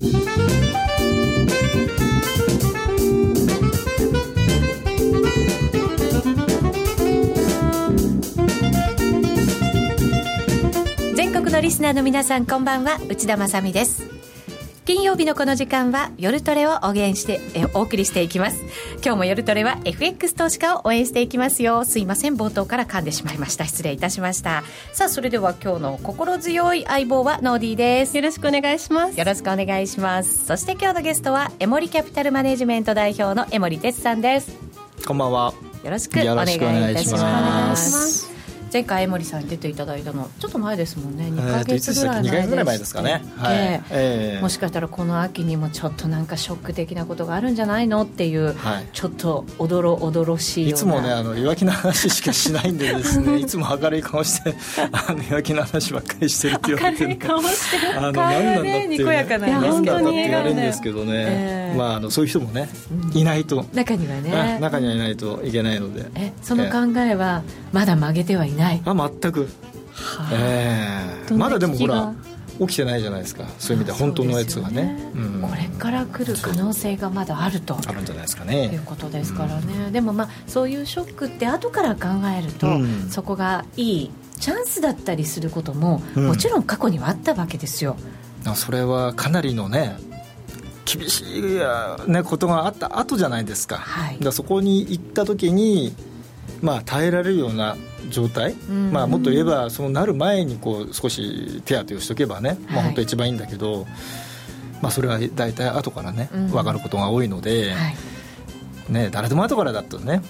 全国のリスナーの皆さんこんばんは。内田まさです。金曜日のこの時間は夜トレを応援してえお送りしていきます。今日も夜トレは FX 投資家を応援していきますよ。すいません冒頭から噛んでしまいました。失礼いたしました。さあそれでは今日の心強い相棒はノーディーです。よろしくお願いします。よろしくお願いします。そして今日のゲストはエモリキャピタルマネジメント代表の江森哲さんです。こんばんは。よろしくお願いいたします前回江森さんに出ていただいたのちょっと前ですもんね。2か月ぐらい前です、ね、前ですかね、はい。えー、もしかしたらこの秋にもちょっとなんかショック的なことがあるんじゃないのっていう、はい、ちょっとおどろおどろしいいつもねあの弱気な話しかしないんでですね いつも明るい顔してあの弱気な話ばっかりしてるって言われて明るい顔してあの何なんだってにこやかなんだって言われるんですけどね、えー、まああのそういう人もねいないと。中にはね。中にはいないといけないので。えその考えはまだ曲げてはいない、あ全く。はえー、まだでもほら起きてないじゃないですか。そういう意味で本当のやつがね、ねうん、これから来る可能性がまだあると。あるんじゃないですかね。いうことですからね、うん、でもまあそういうショックって後から考えると、うん、そこがいいチャンスだったりすることも、もちろん過去にはあったわけですよ。それはかなりのね厳しい、ね、ことがあった後じゃないですか,、はい、だそこに行った時にまあ、耐えられるような状態、まあ、もっと言えばそうなる前にこう少し手当てをしておけばね、まあ、本当一番いいんだけど、まあ、それは大体後からね分かることが多いので、ね、誰でも後からだとね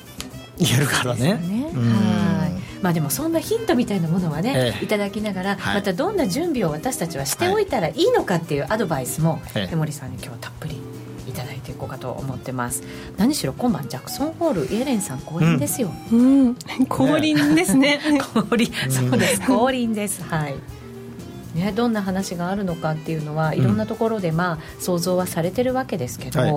言えるからね。ね。まあ、でもそんなヒントみたいなものはね、ええ、いただきながら、はい、またどんな準備を私たちはしておいたらいいのかっていうアドバイスも、江森さんに今日はたっぷりいただいていこうかと思ってます。何しろ今晩ジャクソンホールイエレンさん降臨ですよ、うん、うん、降臨ですね。降臨そうです。降臨です。はい。ね、どんな話があるのかっていうのはいろんなところで、まあ、想像はされてるわけですけど、はい、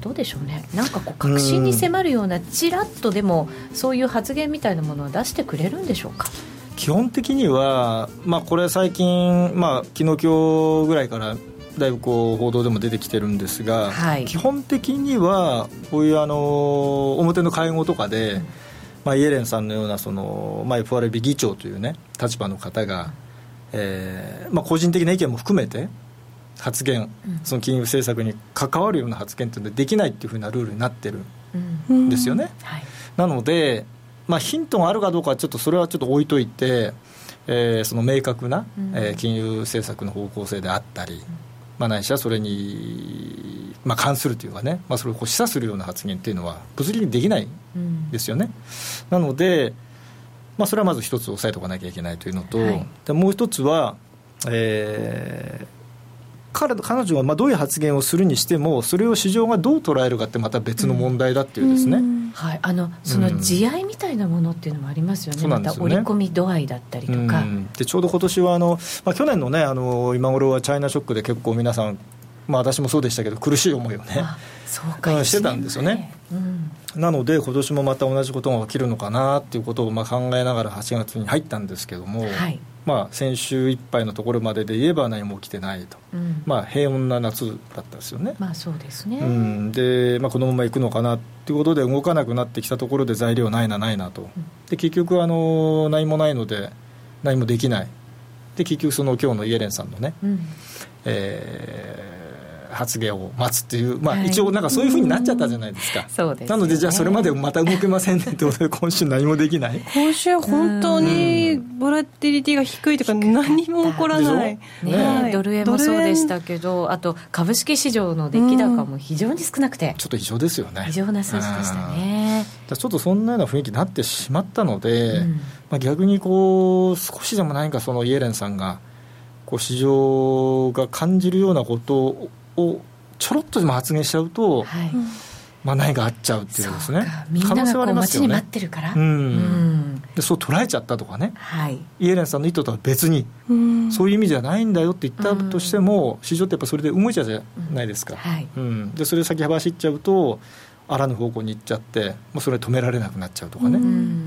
どうでしょうね。なんかこう確信に迫るようなちらっとでもそういう発言みたいなものを出してくれるんでしょうか？基本的には、まあ、これ最近、まあ、昨日今日ぐらいからだいぶこう報道でも出てきてるんですが、はい、基本的にはこういうあの表の会合とかで、うん、まあ、イエレンさんのようなその、まあ、FRB 議長というね立場の方が、えーまあ、個人的な意見も含めて発言、その金融政策に関わるような発言というのはできないっていうふうなルールになってるんですよね。はい、なので、まあ、ヒントがあるかどうかはちょっとそれはちょっと置いといて、えー、その明確な、えー、金融政策の方向性であったり、まあ、ないしはそれに、まあ、関するというかね、まあ、それをこう示唆するような発言っていうのは物理的にできないんですよね。うん、なので、まあ、それはまず一つ押さえておかなきゃいけないというのと、はい、でもう一つは、えー、彼彼女がまあどういう発言をするにしてもそれを市場がどう捉えるかってまた別の問題だっていうですね、うん、はい、あのその地合いみたいなものっていうのもありますよね、うん、また織り込み度合いだったりとか、うん、でちょうど今年はあの、まあ、去年の,、ね、あの今頃はチャイナショックで結構皆さんまあ、私もそうでしたけど苦しい思いをねしてたんですよね、うん、なので今年もまた同じことが起きるのかなっていうことをまあ考えながら8月に入ったんですけども、はい、まあ、先週いっぱいのところまでで言えば何も起きてないと、うん、まあ、平穏な夏だったですよね。まあ、そうですね、うん、で、まあ、このままいくのかなということで動かなくなってきたところで材料ないなないなと、で結局あの何もないので何もできない。で結局その今日のイエレンさんのね、うん、えー発言を待つっていう、まあ、一応、なんかそういうふうになっちゃったじゃないですか、そうです、なので、じゃあ、それまでまた動けませんねってことで、今週、何もできない？今週、本当にボラティリティが低いというか、何も起こらない、ね、はい、ドル円もそうでしたけど、あと株式市場の出来高も非常に少なくて、ちょっと異常ですよね。異常な数字でしたね。ちょっとそんなような雰囲気になってしまったので、うん、まあ、逆にこう少しでも何かそのイエレンさんがこう市場が感じるようなことをちょろっとでも発言しちゃうと、はい、まあ、何があっちゃうっていうですね。みんながこう待ちに待ってるから、うん、うん、でそう捉えちゃったとかね、はい、イエレンさんの意図とは別に、うん、そういう意味じゃないんだよって言ったとしても、市場ってやっぱそれで動いちゃうじゃないですか、はい。うん、でそれを先走っちゃうとあらぬ方向に行っちゃって、もうそれ止められなくなっちゃうとかね、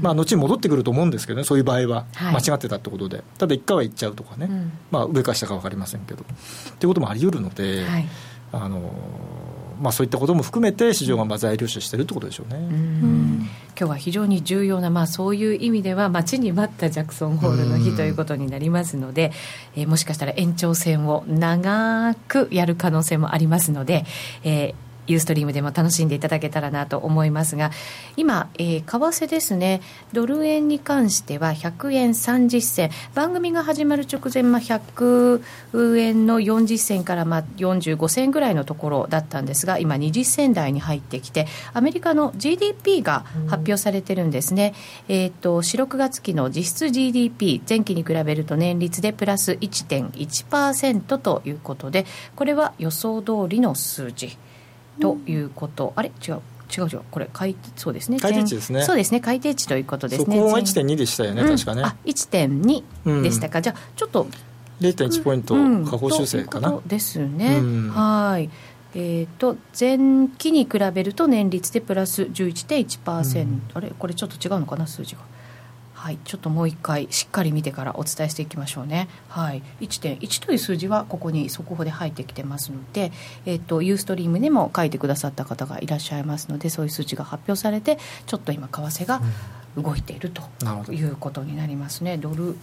まあ、後に戻ってくると思うんですけどね、そういう場合は、間違ってたってことで、ただ一回は行っちゃうとかね、まあ、上か下か分かりませんけど、っていうこともあり得るので、はい、あのまあ、そういったことも含めて市場がまあ材料視してるってことでしょうね。うん。今日は非常に重要な、まあ、そういう意味では待ちに待ったジャクソンホールの日ということになりますので、えー、もしかしたら延長戦を長くやる可能性もありますので、えー、ユーストリームでも楽しんでいただけたらなと思いますが今、えー、為替ですね。ドル円に関しては100円30銭。番組が始まる直前、まあ、100円の40銭からまあ45銭ぐらいのところだったんですが今20銭台に入ってきてアメリカの GDP が発表されてるんですね、えーと、四6月期の実質 GDP 前期に比べると年率でプラス1.1%ということでこれは予想通りの数字。ということ、あれ？違う。違う違う。これ改そうですね。値ですね。そうですね。改定値ということですね。そこが1.2でしたよね、うん、確かね。あ1.2でしたか、うん、じゃあちょっと。0.1ポイント下方修正かな、うん、ですね、はい。えーと、前期に比べると年率でプラス11.1%、うん、あれ？これちょっと違うのかな？数字がはい、ちょっともう一回しっかり見てからお伝えしていきましょうね。はい、1.1という数字はここに速報で入ってきてますので、えっ、ー、とユーストリームでも書いてくださった方がいらっしゃいますので、そういう数字が発表されて、ちょっと今為替が動いているということになりますね。ドル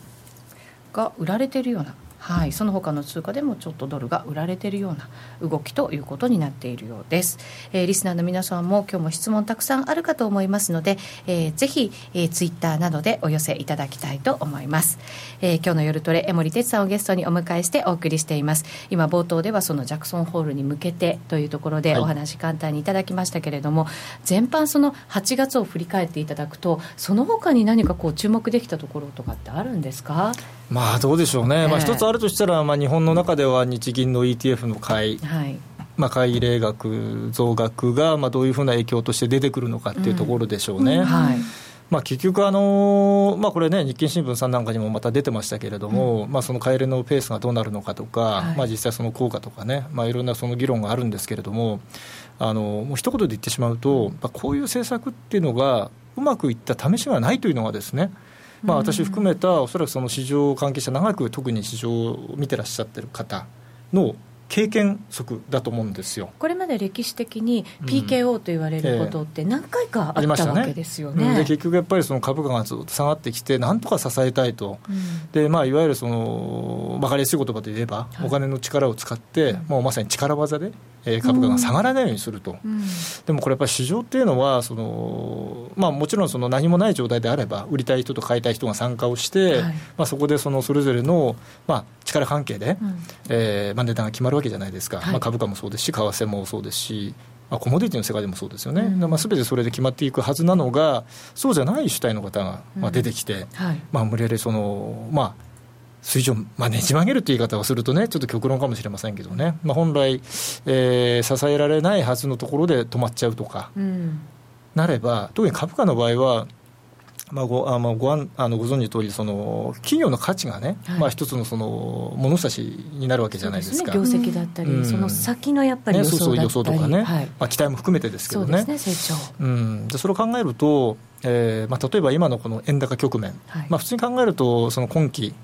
が売られているようなはい、その他の通貨でもちょっとドルが売られているような動きということになっているようです、えー、リスナーの皆さんも今日も質問たくさんあるかと思いますので、えー、ぜひ、えー、ツイッターなどでお寄せいただきたいと思います、えー、今日の夜トレ江森哲さんをゲストにお迎えしてお送りしています。今冒頭ではそのジャクソンホールに向けてというところでお話簡単にいただきましたけれども、はい、全般その8月を振り返っていただくとその他に何かこう注目できたところとかってあるんですか？まあどうでしょうね、まあ、一つあるとしたら、まあ、日本の中では日銀の ETF の買い、はい。まあ、買い入れ額、増額がまあどういうふうな影響として出てくるのかっていうところでしょうね。うんはい。まあ、結局、あのまあ、これね、日経新聞さんなんかにもまた出てましたけれども、うん、まあ、その買い入れのペースがどうなるのかとか、はい、まあ、実際その効果とかね、まあ、いろんなその議論があるんですけれども、あのもう一言で言ってしまうと、まあ、こういう政策っていうのが、うまくいった試しがないというのがですね、まあ、私含めたおそらくその市場関係者長く特に市場を見てらっしゃってる方の経験則だと思うんですよ。これまで歴史的に PKO と言われることって何回かあったわけですよね。ね。で結局やっぱりその株価がずっと下がってきてなんとか支えたいと、うん、でまあ、いわゆるその分かりやすい言葉で言えば、はい、お金の力を使って、もうまさに力技でえー、株価が下がらないようにすると、うん、でもこれやっぱり市場っていうのはその、まあ、もちろんその何もない状態であれば売りたい人と買いたい人が参加をして、はい、まあ、そこでそのそれぞれの、まあ、力関係で、うん、えー、まあ、値段が決まるわけじゃないですか、はい、まあ、株価もそうですし為替もそうですし。まあ、コモディティの世界でもそうですよね、うん。まあ、全てそれで決まっていくはずなのが、そうじゃない主体の方が、まあ、出てきて、うんはい、まあ、無理やりその、まあ、水準、まあ、ねじ曲げるって言い方をするとね、ちょっと極論かもしれませんけどね、まあ、本来、えー、支えられないはずのところで止まっちゃうとか、うん、なれば、特に株価の場合は、まあ、ごあまあ、ごああのご存知の通りそり、企業の価値がね、はい、まあ、一つのその物差しになるわけじゃないですか。すね、業績だったり、うん、その先のやっぱり予想だったり、ね、そうそう予想とかね、はい、まあ、期待も含めてですけどね。そうですね成長。うん、でそれを考えると、えーまあ、例えば今のこの円高局面、はい、まあ、普通に考えると、その今期、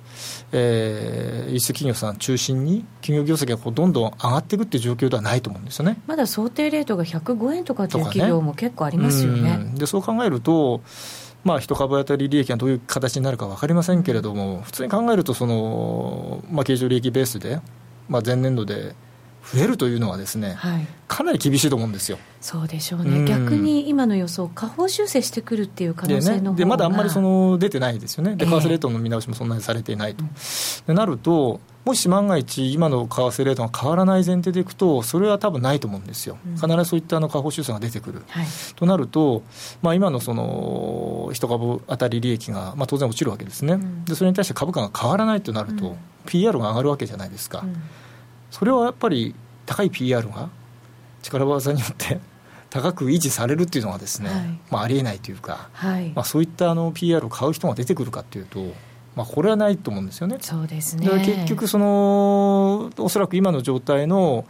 えー、輸出企業さん中心に、企業業績がこうどんどん上がっていくっていう状況ではないと思うんですよね。まだ想定レートが105円とかっていう企業も結構ありますよね。ねでそう考えるとまあ、一株当たり利益がどういう形になるか分かりませんけれども、普通に考えるとその、まあ、経常利益ベースで、まあ、前年度で増えるというのはですね、はい、かなり厳しいと思うんですよ。そうでしょうね、うん、逆に今の予想、下方修正してくるっていう可能性ので、ね、でまだあんまりその出てないですよね、で為替レートの見直しもそんなにされていないと。でなると、もし万が一、今の為替レートが変わらない前提でいくと、それは多分ないと思うんですよ、必ずそういったあの下方修正が出てくる。はい、となると、まあ、今のその一株当たり利益が、まあ、当然落ちるわけですね、うん、でそれに対して株価が変わらないとなると、うん、PR が上がるわけじゃないですか。うんそれはやっぱり高い PR が力技によって 高く維持されるっていうのはですね、はい、まあ、ありえないというか、はい、まあ、そういったあの PR を買う人が出てくるかっていうと、まあ、これはないと思うんですよね。そうですね。結局その、おそらく今の状態の、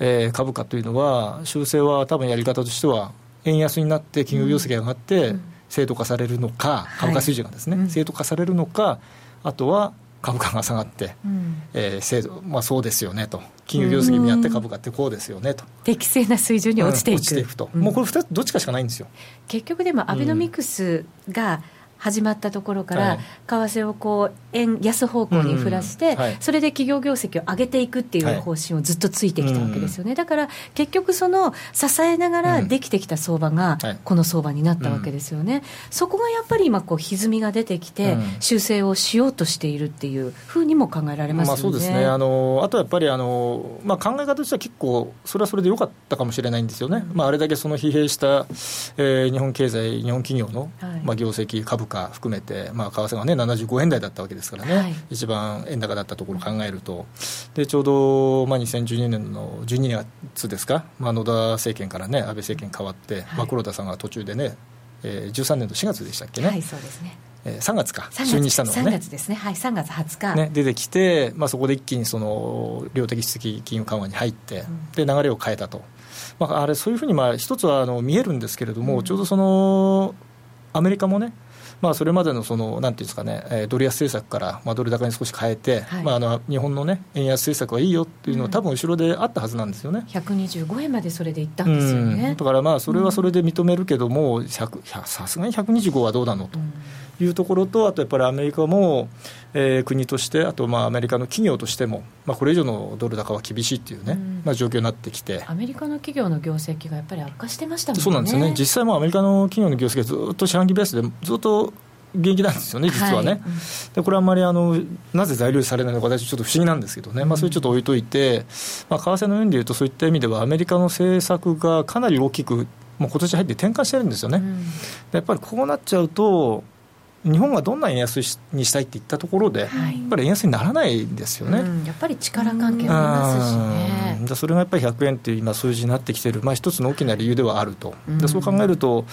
えー、株価というのは、修正は多分やり方としては円安になって企業業績が上がって、正当化されるのか、株価水準がですね、はい、正当化されるのか、あとは株価が下がって、うん、えー、制度、まあ、そうですよねと、金融業績にあって株価ってこうですよねと。適正な水準に落ちていく,、落ちていくと、もうこれ2つ、どっちかしかないんですよ。結局でもアベノミクスが、うん始まったところから、為替をこう円安方向に振らして、それで企業業績を上げていくっていう方針をずっとついてきたわけですよね、だから結局、その支えながらできてきた相場が、この相場になったわけですよね、そこがやっぱり今、歪みが出てきて、修正をしようとしているっていうふうにも考えられますよね、まあ、そうですね。あのあとやっぱりあの、まあ、考え方としては結構、それはそれでよかったかもしれないんですよね、まあ、あれだけその疲弊した、えー、日本経済、日本企業の、まあ、業績、株価含めて、まあ、為替がね、75円台だったわけですからね、はい、一番円高だったところを考えると、でちょうど、まあ、2012年の12月ですか、まあ、野田政権からね、安倍政権変わって、はい、まあ、黒田さんが途中でね、えー、13年の4月でしたっけね？はいそうですね。えー、3月か、就任したのがね、3月ですね、はい、3月20日、ね、出てきて、まあ、そこで一気にその量的質的金融緩和に入って、うん、で流れを変えたと、まあ、あれ、そういうふうにまあ一つはあの見えるんですけれども、うん、ちょうどそのアメリカもね、まあ、それまでのそのなんていうんですかね、えー、ドル安政策から、まあ、ドル高に少し変えて、はい、まあ、あの日本の、ね、円安政策はいいよっていうのは、多分後ろであったはずなんですよね、125円までそれでいったんですよね、だからまあそれはそれで認めるけども、さすがに125はどうなのと。いうところと、あとやっぱりアメリカも、えー、国として、あとまあアメリカの企業としても、まあ、これ以上のドル高は厳しいっていうね、うん、まあ、状況になってきて。アメリカの企業の業績がやっぱり悪化してましたもんね。そうなんですよね。実際もアメリカの企業の業績がずっと四半期ベースでずっと元気なんですよね、実はね、はい、でこれはあんまりあのなぜ材料されないのか、私、ちょっと不思議なんですけどね、まあ、それちょっと置いといて、まあ、為替の面でいうと、そういった意味では、アメリカの政策がかなり大きく、もう今年入って転換してるんですよね、うん、やっぱりこうなっちゃうと、日本がどんな円安にしたいって言ったところで、はい、やっぱり円安にならないんですよね、うん、やっぱり力関係ありますしね。それがやっぱり100円っていう今、数字になってきてる、まあ、一つの大きな理由ではあると。でそう考えると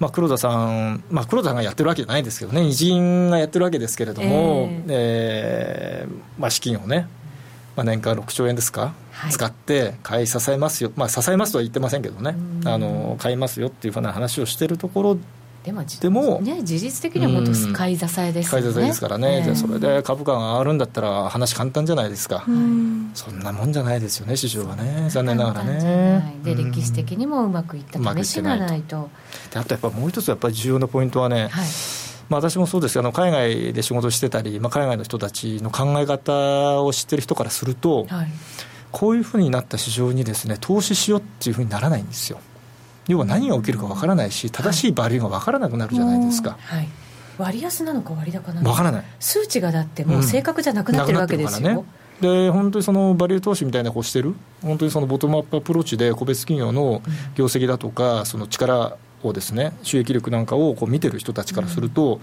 まあ、黒田さん、まあ、黒田さんがやってるわけじゃないですけどね、日銀がやってるわけですけれども、えー、えー、まあ、資金をね、まあ、年間6兆円ですか、はい、使って買い支えますよ、まあ、支えますとは言ってませんけどね、あの買いますよっていうふうな話をしているところでもでも、ね、事実的には本当、買い支えですよね。買い支えですからね、えー、それで株価が上がるんだったら、話簡単じゃないですか、そんなもんじゃないですよね、市場はね、残念ながらね。で、歴史的にもうまくいった試しがないと。あとやっぱもう一つ、やっぱり重要なポイントはね、はい。まあ、私もそうですけど海外で仕事してたり、まあ、海外の人たちの考え方を知ってる人からすると、はい、こういうふうになった市場にですね投資しようっていうふうにならないんですよ。要は何が起きるかわからないし、正しいバリューがわからなくなるじゃないですか。はい。割安なのか割高なのか。分からない。数値がだってもう正確じゃなくなってるわけですよ、うん、で本当にそのバリュー投資みたいなこうしてる？本当にそのボトムアップアプローチで個別企業の業績だとか、その力をですね収益力なんかをこう見てる人たちからすると、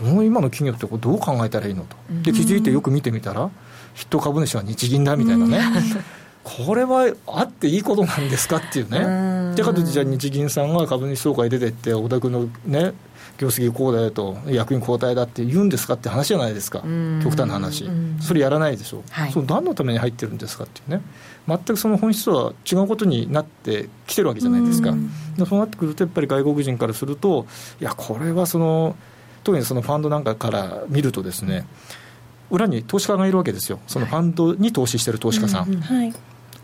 うん、今の企業ってこうどう考えたらいいのと。で気づいてよく見てみたら筆頭株主は日銀だみたいなね、これはあっていいことなんですかっていうね、でかとじゃあ日銀さんが株主総会出てって、お宅のね、業績こうだよと、役員交代だって言うんですかって話じゃないですか、極端な話、それやらないでしょ、はい、その何のために入ってるんですかっていうね、全くその本質は違うことになってきてるわけじゃないですか、うそうなってくると、やっぱり外国人からすると、いや、これはその、特にそのファンドなんかから見るとですね、裏に投資家がいるわけですよ、そのファンドに投資してる投資家さん。はい。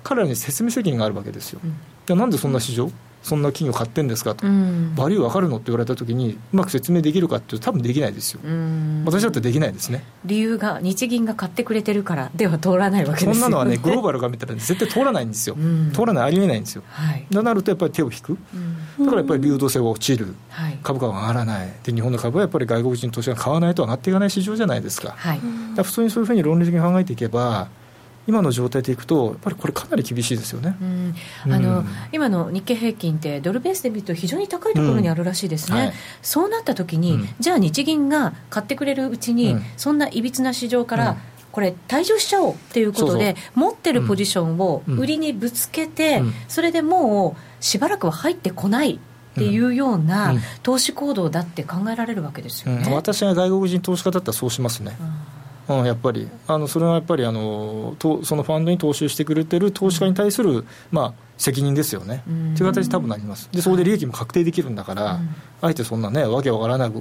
彼らに説明責任があるわけですよ。でなんでそんな市場そんな企業買ってんですかと、うん、バリュー分かるのって言われたときに、うまく説明できるかっていうと、多分できないですよ、私だってできないですね。理由が、日銀が買ってくれてるからでは通らないわけですよ、ね、そんなのはね、グローバルが見たら絶対通らないんですよ、うん、通らない、ありえないんですよ、はい、となるとやっぱり手を引く、だからやっぱり流動性が落ちる、はい、株価が上がらない。で、日本の株はやっぱり外国人投資が買わないと上がっていかない市場じゃないですか、はい、だ普通にそういうふうに論理的に考えていけば、今の状態でいくと、やっぱりこれ、かなり厳しいですよね、うん。あの、うん、今の日経平均って、ドルベースで見ると、非常に高いところにあるらしいですね、うん。はい、そうなった時に、じゃあ日銀が買ってくれるうちに、そんないびつな市場から、これ、退場しちゃおうっていうことで、持ってるポジションを売りにぶつけて、それでもうしばらくは入ってこない。っていうような投資行動だって考えられるわけですよね、私が外国人投資家だったらそうしますね。うん、やっぱり。あのそれはやっぱりあのとそのファンドに投資してくれてる投資家に対する、まあ、責任ですよね、という形で多分なります。でそこで利益も確定できるんだから、あえてそんなねわけわからない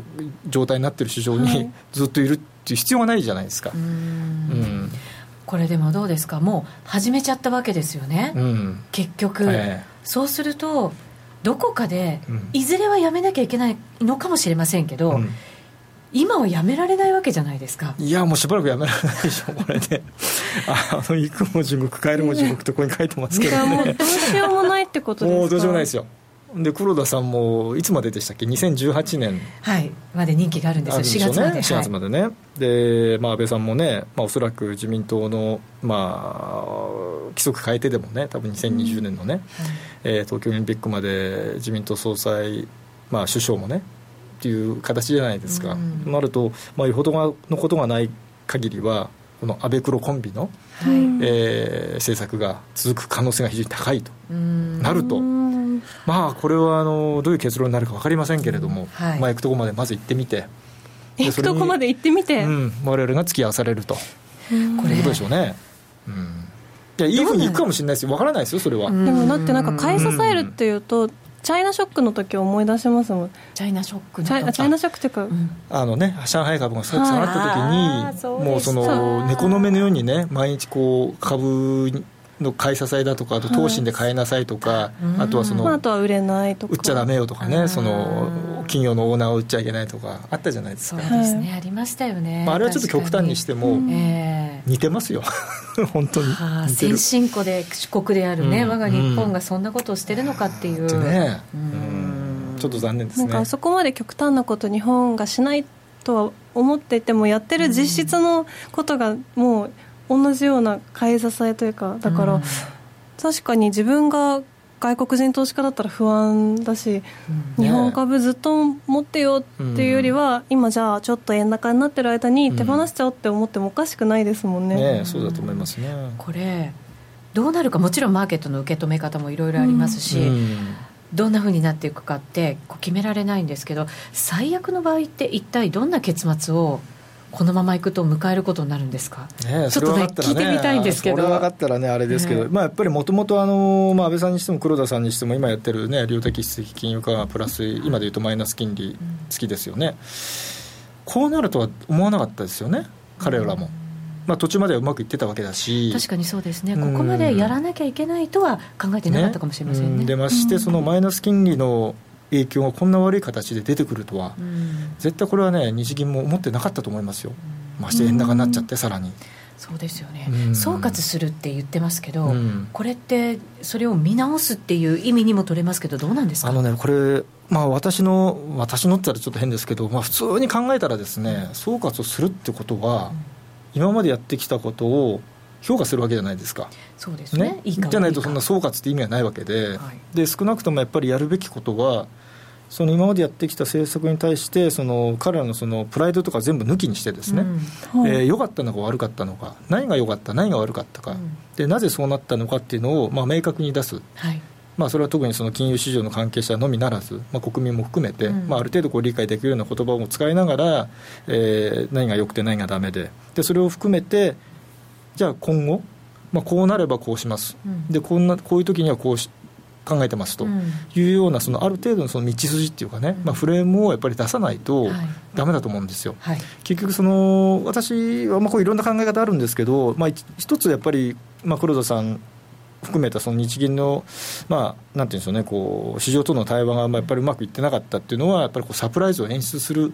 状態になってる市場にずっといるっていう必要がないじゃないですか。うん。これでもどうですか？もう始めちゃったわけですよね、うん、結局、えー、そうするとどこかで、いずれはやめなきゃいけないのかもしれませんけど、うん今はやめられないわけじゃないですか。いやもうしばらくやめられないでしょこれで あの行くも地獄帰るも地獄とここに書いてますけどね。もうどうしようもないってことですか。もうどうしようもないですよ。で黒田さんもいつまででしたっけ？2018年はいまで任期があるんですよ。すよ、4月まで。4月までね、はい、で、まあ、安倍さんもね、まあ、おそらく自民党の、まあ、規則変えてでもね多分2020年のね、うん。はい、えー、東京オリンピックまで自民党総裁、まあ、首相もねっていう形じゃないですか、うん、となると、まあ、よほどのことがない限りはこの安倍黒コンビの、はい、えー、政策が続く可能性が非常に高いと。なると。まあこれはあのどういう結論になるか分かりませんけれども、はい、まあ、行くとこまでまず行ってみて。行くとこまで行ってみて、うん、我々が付き合わされると。これことでしょうね、うん、いやいいふうにいくかもしれないですよ。分からないですよそれは。でもだってなんか買い支えるっていうと、チャイナショックの時思い出しますもん。チャイナショックチャチャイナショックっていうか、うん、あのね上海株が下がった時にもうその猫の目のようにね毎日こう株の買い支えだとかあと投信で買いなさいとか、はい、あとはその、あとは売れないとか。売っちゃだめよとかねその企業のオーナーを売っちゃいけないとかあったじゃないですか。そうですね、ありましたよね、まあ、あれはちょっと極端にしても、似てますよ。本当に。先進国で四国であるね、うん、我が日本がそんなことをしてるのかっていう、ね、うん。ちょっと残念ですね。なんかそこまで極端なこと日本がしないとは思っていてもやってる実質のことがもう同じような買い支えというかだから、確かに自分が外国人投資家だったら不安だし、うん、日本株ずっと持ってよっていうよりは、うん、今じゃあちょっと円高になってる間に手放しちゃおうって思ってもおかしくないですもんね。ね、そうだと思いますね。これどうなるかもちろんマーケットの受け止め方もいろいろありますし、うん、どんなふうになっていくかってこう決められないんですけど最悪の場合って一体どんな結末をこのままいくと迎えることになるんですか、ね、ちょっとね、聞いてみたいんですけど、それ分かったらね、あれですけど、まあ、やっぱりもともと安倍さんにしても黒田さんにしても、今やってる、ね、量的質的金融緩和プラス、今でいうとマイナス金利付きですよね、うん、こうなるとは思わなかったですよね、彼らも。まあ、途中まではうまくいってたわけだし。確かにそうですね、ここまでやらなきゃいけないとは考えてなかったかもしれませんね。ね。でまして、そのマイナス金利の影響がこんな悪い形で出てくるとは、うん、絶対これはね、日銀も思ってなかったと思いますよ。うん。まして円高になっちゃって、さらに。そうですよね、うん、総括するって言ってますけど、うん、これってそれを見直すっていう意味にも取れますけどどうなんですか？あのねこれまあ私の私のって言ったらちょっと変ですけど、まあ、普通に考えたらですね総括をするってことは、うん、今までやってきたことを評価するわけじゃないですか。そうですね。ね。いいじゃないとそんな総括って意味はないわけで、はい、で少なくともやっぱりやるべきことはその今までやってきた政策に対してその彼らのそのプライドとか全部抜きにしてですね、うん。はい、えー、良かったのか悪かったのか何が良かった何が悪かったか、うん、でなぜそうなったのかっていうのを、まあ、明確に出す、はい、まあ、それは特にその金融市場の関係者のみならず、まあ、国民も含めて、うん、まあ、ある程度こう理解できるような言葉を使いながら、えー、何が良くて何がダメで。でそれを含めてじゃあ今後まあ、こうなればこうします、でこんなこういう時にはこうし考えてますと。いうようなそのある程度のその道筋っていうかね、まあ、フレームをやっぱり出さないとだめだと思うんですよ。はい、結局その私はまあこういろんな考え方あるんですけど、まあ、一つやっぱり、まあ、黒田さん含めたその日銀の、まあ、なんていうんでしょうね、こう市場との対話がやっぱりうまくいってなかったっていうのは、やっぱりこうサプライズを演出する、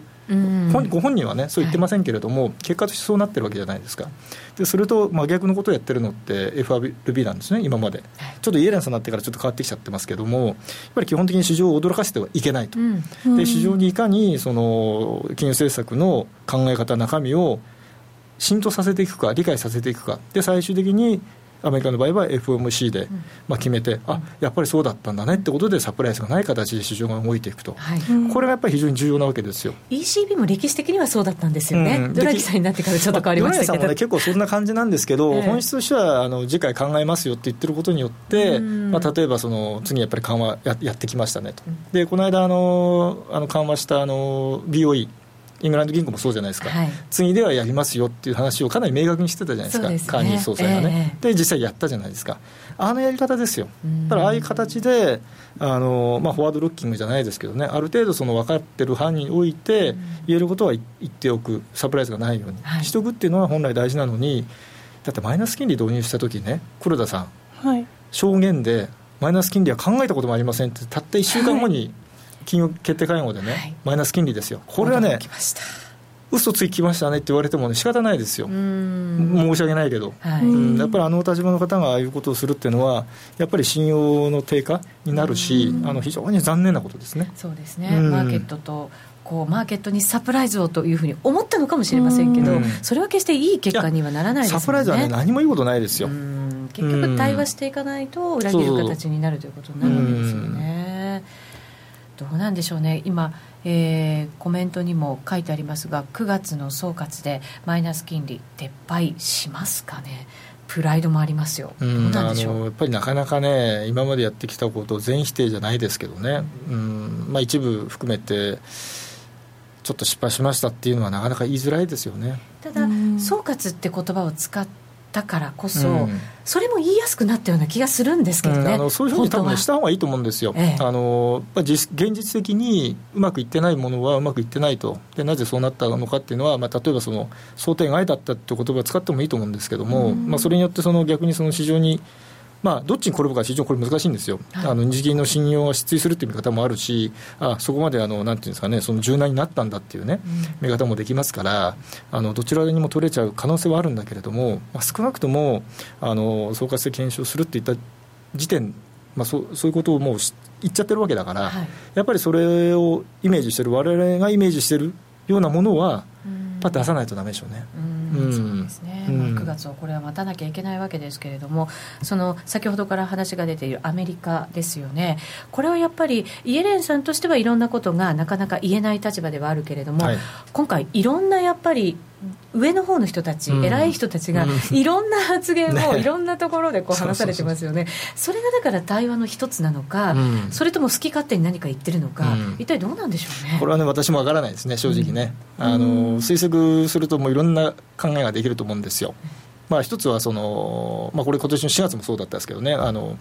ご本人はね、そう言ってませんけれども、はい、結果としてそうなってるわけじゃないですか。でそれと真逆のことをやってるのって FRB なんですね、今まで。ちょっとイエレンさんになってからちょっと変わってきちゃってますけども、やっぱり基本的に市場を驚かせてはいけないと、うん、で市場にいかにその金融政策の考え方、中身を浸透させていくか、理解させていくか、で最終的にアメリカの場合は FOMC で、まあ、決めて、あやっぱりそうだったんだねってことで、サプライズがない形で市場が動いていくと、はい、これがやっぱり非常に重要なわけですよ。ECB も歴史的にはそうだったんですよね、うん、ドラギさんになってからちょっと変わりましたけど、まあ、さんも、ね、結構そんな感じなんですけど、えー、本質としてはあの次回考えますよって言ってることによって、まあ、例えばその次やっぱり緩和ややってきましたねと、でこの間あのあの緩和したあの BOE イングランド銀行もそうじゃないですか、はい、次ではやりますよっていう話をかなり明確にしてたじゃないですか、すね、総裁がね、えー、で実際やったじゃないですか、あのやり方ですよ、だからああいう形で、あのまあ、フォワードロッキングじゃないですけどね、ある程度その分かってる範囲において、言えることは言っておく、サプライズがないように、はい、しておくっていうのは本来大事なのに、だってマイナス金利導入したときね、黒田さん、はい、証言で、マイナス金利は考えたこともありませんって、たった1週間後に金融決定会合でね、はい、マイナス金利ですよ、これはね、嘘つきましたねって言われてもね仕方ないですよ。申し訳ないけど、はい、うん。やっぱりあの立場の方がああいうことをするっていうのはやっぱり信用の低下になるしあの非常に残念なことですね。そうですね、マーケットとこうマーケットにサプライズをというふうに思ったのかもしれませんけど、それは決していい結果にはならないですよね。サプライズはね何もいいことないですよ。結局対話していかないと裏切る形になるということになるわけですよねどうなんでしょうね。今えー、コメントにも書いてありますが9月の総括でマイナス金利撤廃しますかね。プライドもありますよ、うん、あのやっぱりなかなかね、今までやってきたことを全否定じゃないですけどね、うんまあ、一部含めて、ちょっと失敗しましたっていうのは、なかなか言いづらいですよね。ただ、総括って言葉を使ってったからこそ、うん、それも言いやすくなったような気がするんですけどね、うん、あのそういうふうに多分、ね、した方がいいと思うんですよ、ええ、あの現実的にうまくいってないものはうまくいってないと、でなぜそうなったのかっていうのは、まあ、例えばその想定外だったって言葉を使ってもいいと思うんですけども、うん、まあ、それによってその逆にその市場にまあ、どっちに転ぶか非常にこれ難しいんですよ、はい、あの日銀の信用が失墜するっていう見方もあるし、あそこまであのなんていうんですかね、その柔軟になったんだっていうね、見方もできますから、あのどちらにも取れちゃう可能性はあるんだけれども、まあ、少なくともあの総括性検証するっていった時点、まあ、そそういうことをもう言っちゃってるわけだから、はい、やっぱりそれをイメージしてる、われわれがイメージしてるようなものは、パッと出さないとだめでしょうね。うん、そうですね、うん、9月をこれは待たなきゃいけないわけですけれども、その先ほどから話が出ているアメリカですよね、これはやっぱりイエレンさんとしてはいろんなことがなかなか言えない立場ではあるけれども、はい、今回、いろんなやっぱり上の方の人たち、うん、偉い人たちが、いろんな発言を いろんなところでこう話されてますよね、それがだから対話の一つなのか、うん、それとも好き勝手に何か言ってるのか、うん、一体どうなんでしょうね。これはね、私もわからないですね、正直ね、あの推測すると、もういろんな考えができると思うんですよ。まあ、一つはその、まあ、これ、今年の4月もそうだったんですけどね、あの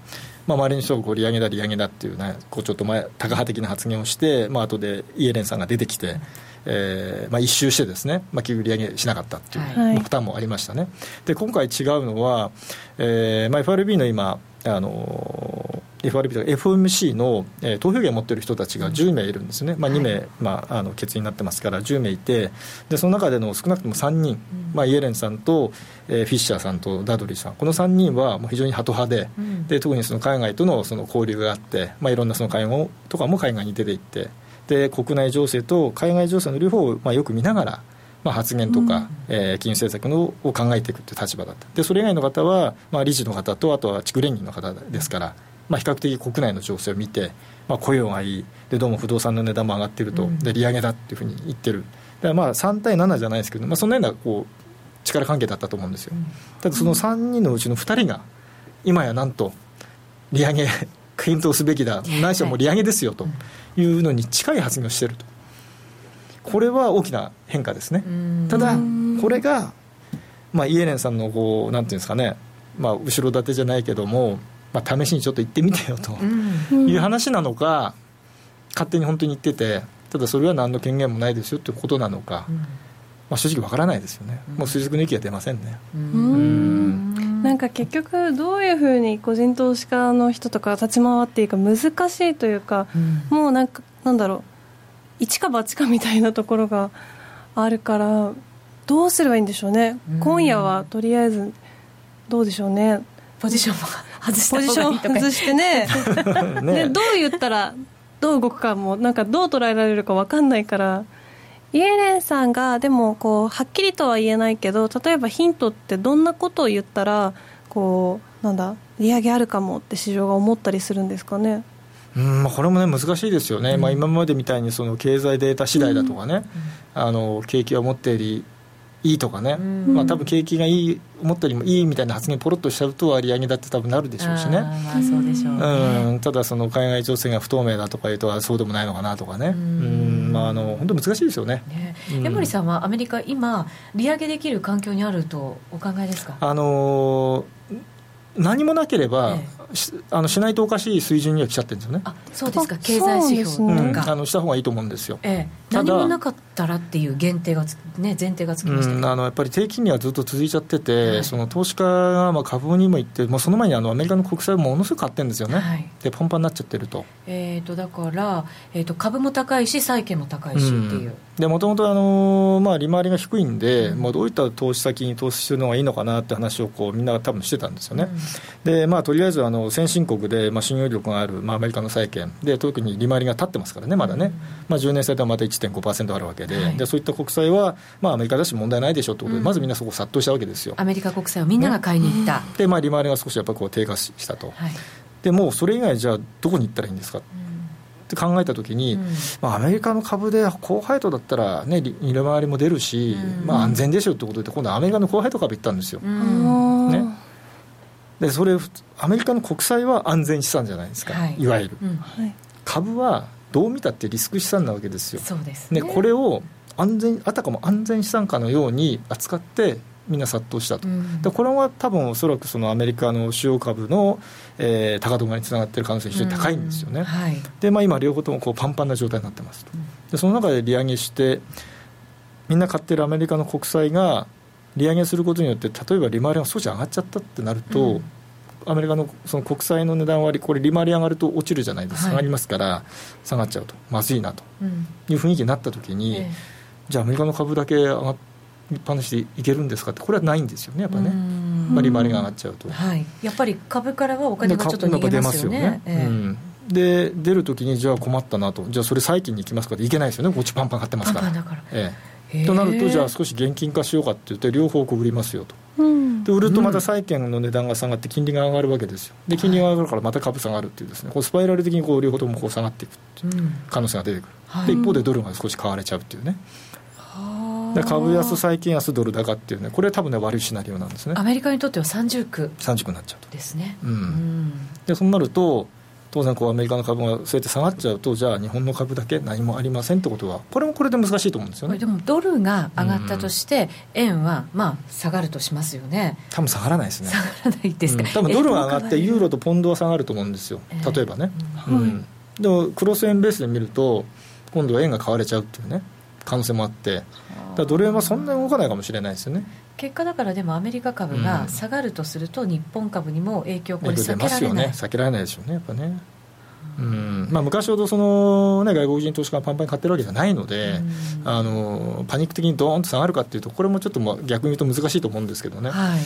まあ、周りの人がこう利上げだ、利上げだっていうね、こうちょっと前、タカ派的な発言をして、まあ後でイエレンさんが出てきて、えーまあ、一周してですね、まあ、給利上げしなかったっていう、負担もありましたね。で今回違うのは、えーまあ、FRB の今あの FRB とか FOMC の、えー、投票権を持っている人たちが10名いるんですね、まあ、2名、はい、まあ、あの決議になってますから10名いてでその中での少なくとも3人、まあ、イエレンさんと、えー、フィッシャーさんとダドリーさん。この3人はもう非常にハト派でうん、で特にその海外とのその交流があって、まあ、いろんなその会合とかも海外に出ていってで国内情勢と海外情勢の両方をまあよく見ながら、まあ、発言とか、うん、えー、金融政策のを考えていくという立場だった。でそれ以外の方は、まあ、理事の方とあとは地区連銀の方ですから、まあ、比較的国内の情勢を見て、まあ、雇用がいい。でどうも不動産の値段も上がっていると、うん、で利上げだっていうふうに言ってる。だからまあ3対7じゃないですけど、まあ、そんなようなこう力関係だったと思うんですよ、ただその3人のうちの2人が今やなんと利上げ 検討すべきだ。ないしはもう利上げですよと。い。うのに近い発言をしていると、これは大きな変化ですね。ただ、これが、まあ、イエレンさんのこう、なんていうんですかね、まあ、後ろ盾じゃないけども、まあ、試しにちょっと行ってみてよという話なのか、勝手に本当に言ってて、ただそれは何の権限もないですよということなのか、まあ、正直わからないですよね、もう推測の域は出ませんね。うん。なんか結局どういうふうに個人投資家の人とか立ち回っていいか難しいというか、うん、もうなんかなんだろう一か八かみたいなところがあるからどうすればいいんでしょうね、うん、今夜はとりあえずどうでしょうね。ポジションも外したポジション外してね。ね。でどう言ったらどう動くかもなんかどう捉えられるか分かんないからイエレンさんがでもこうはっきりとは言えないけど例えばヒントってどんなことを言ったらこうなんだ利上げあるかもって市場が思ったりするんですかね。うんまあ、これもね難しいですよね、うん、まあ、今までみたいにその経済データ次第だとかね、うん、あの景気は持っているいいとかね、まあ多分景気がいい思ったよりもいいみたいな発言ポロッとしちゃうと利上げだって多分なるでしょうしね。まあそうでしょう、ね、うん。ただその海外情勢が不透明だとかいうとそうでもないのかなとかねうん。まああの本当難しいですよね。ね。江森さんはアメリカ今利上げできる環境にあるとお考えですか？あの何もなければ、ええ、しあのしないとおかしい水準には来ちゃってるんですよね。あそうですか。経済指標とか、うん、あのした方がいいと思うんですよ。ええ、何もなかったらっていう限定がつ、ね、前提がつきました、うん、あのやっぱり低金利はずっと続いちゃってて、はい、その投資家がまあ株にも行って、まあ、その前にあのアメリカの国債をものすごく買ってるんですよね、はい、でパンパンになっちゃってると,、えーと、だから、えーと、株も高いし債券も高いしっていう。でもともと、まあ、利回りが低いんで、うん、もうどういった投資先に投資するのがいいのかなって話をこうみんな多分してたんですよね、うん、でまあ、とりあえずあの先進国で、まあ、信用力がある、まあ、アメリカの債券。で特に利回りが立ってますからねまだね、うん、まあ、10年債ではまた1.5%あるわけで。はい、でそういった国債は、まあ、アメリカだし問題ないでしょと。いうことで、まずみんなそこ殺到したわけですよ。アメリカ国債をみんなが買いに行った、ね、で、まあ、利回りが少しやっぱこう低下したと、はい、でもうそれ以外じゃあどこに行ったらいいんですか、って考えたときに、うん、まあ、アメリカの株で高配当だったら、ね、利回りも出るし、うん、まあ、安全でしょってことで、今度はアメリカの高配当株行ったんですよ。うん、ね、でそれアメリカの国債は安全資産じゃないですか、はい、いわゆる、株はどう見たってリスク資産なわけですよ。そうですね、これを安全あたかも安全資産家のように扱ってみんな殺到したと、うん、でこれは多分おそらくそのアメリカの主要株の、えー、高止まりにつながっている可能性が非常に高いんですよね、うんはい、でまあ、今、両方ともこうパンパンな状態になってますと、でその中で利上げして、みんな買ってるアメリカの国債が利上げすることによって、例えば利回りが少し上がっちゃったってなると、うん、アメリカのその国債の値段割り、これ、利回り上がると落ちるじゃないですか、下がりますから、下がっちゃうと、まずいなという雰囲気になったときに、ええ、じゃあ、アメリカの株だけ上がって、一般の人いけるんですかってこれはないんですよねやっぱね、まあ、利回りが上がっちゃうと、はい、やっぱり株からはお金がちょっと逃げますよね。で出るときにじゃあ困ったなと。じゃあそれ債金に行きますかって。いけないですよね。こっちパンパン買ってますから。ええ、となるとじゃあ少し現金化しようかって言って両方こ売りますよと。で売るとまた債券の値段が下がって金利が上がるわけですよ。で金利が上がるからまた株下がるっていうですね。こうスパイラル的にこう両方ともこう下がっていく。可能性が出てくる、で一方でドルが少し買われちゃうっていうね、で株安、債券安、ドル高っていうね、これ、多分ね、悪いシナリオなんですね。アメリカにとっては三重苦、三重苦になっちゃうと。ですね。うん、でそうなると当然こうアメリカの株がそうやって下がっちゃうとじゃあ日本の株だけ何もありませんってことはこれもこれで難しいと思うんですよね。でもドルが上がったとして、円はまあ下がるとしますよね。多分下がらないですね。下がらないですか、うん、多分ドルが上がってユーロとポンドは下がると思うんですよ。例えばね、えー、うん、でもクロス円ベースで見ると今度は円が買われちゃうっていうね可能性もあってだドル円はそんなに動かないかもしれないですよね。結果だからでもアメリカ株が下がるとすると、日本株にも影響これ避けられない、ね、避けられないでしょうねやっぱね。うん。まあ、昔ほどその、ね、外国人投資家がパンパンに買ってるわけじゃないので、あのパニック的にどーンと下がるかっていうと、これもちょっと逆に言うと難しいと思うんですけどね、はい、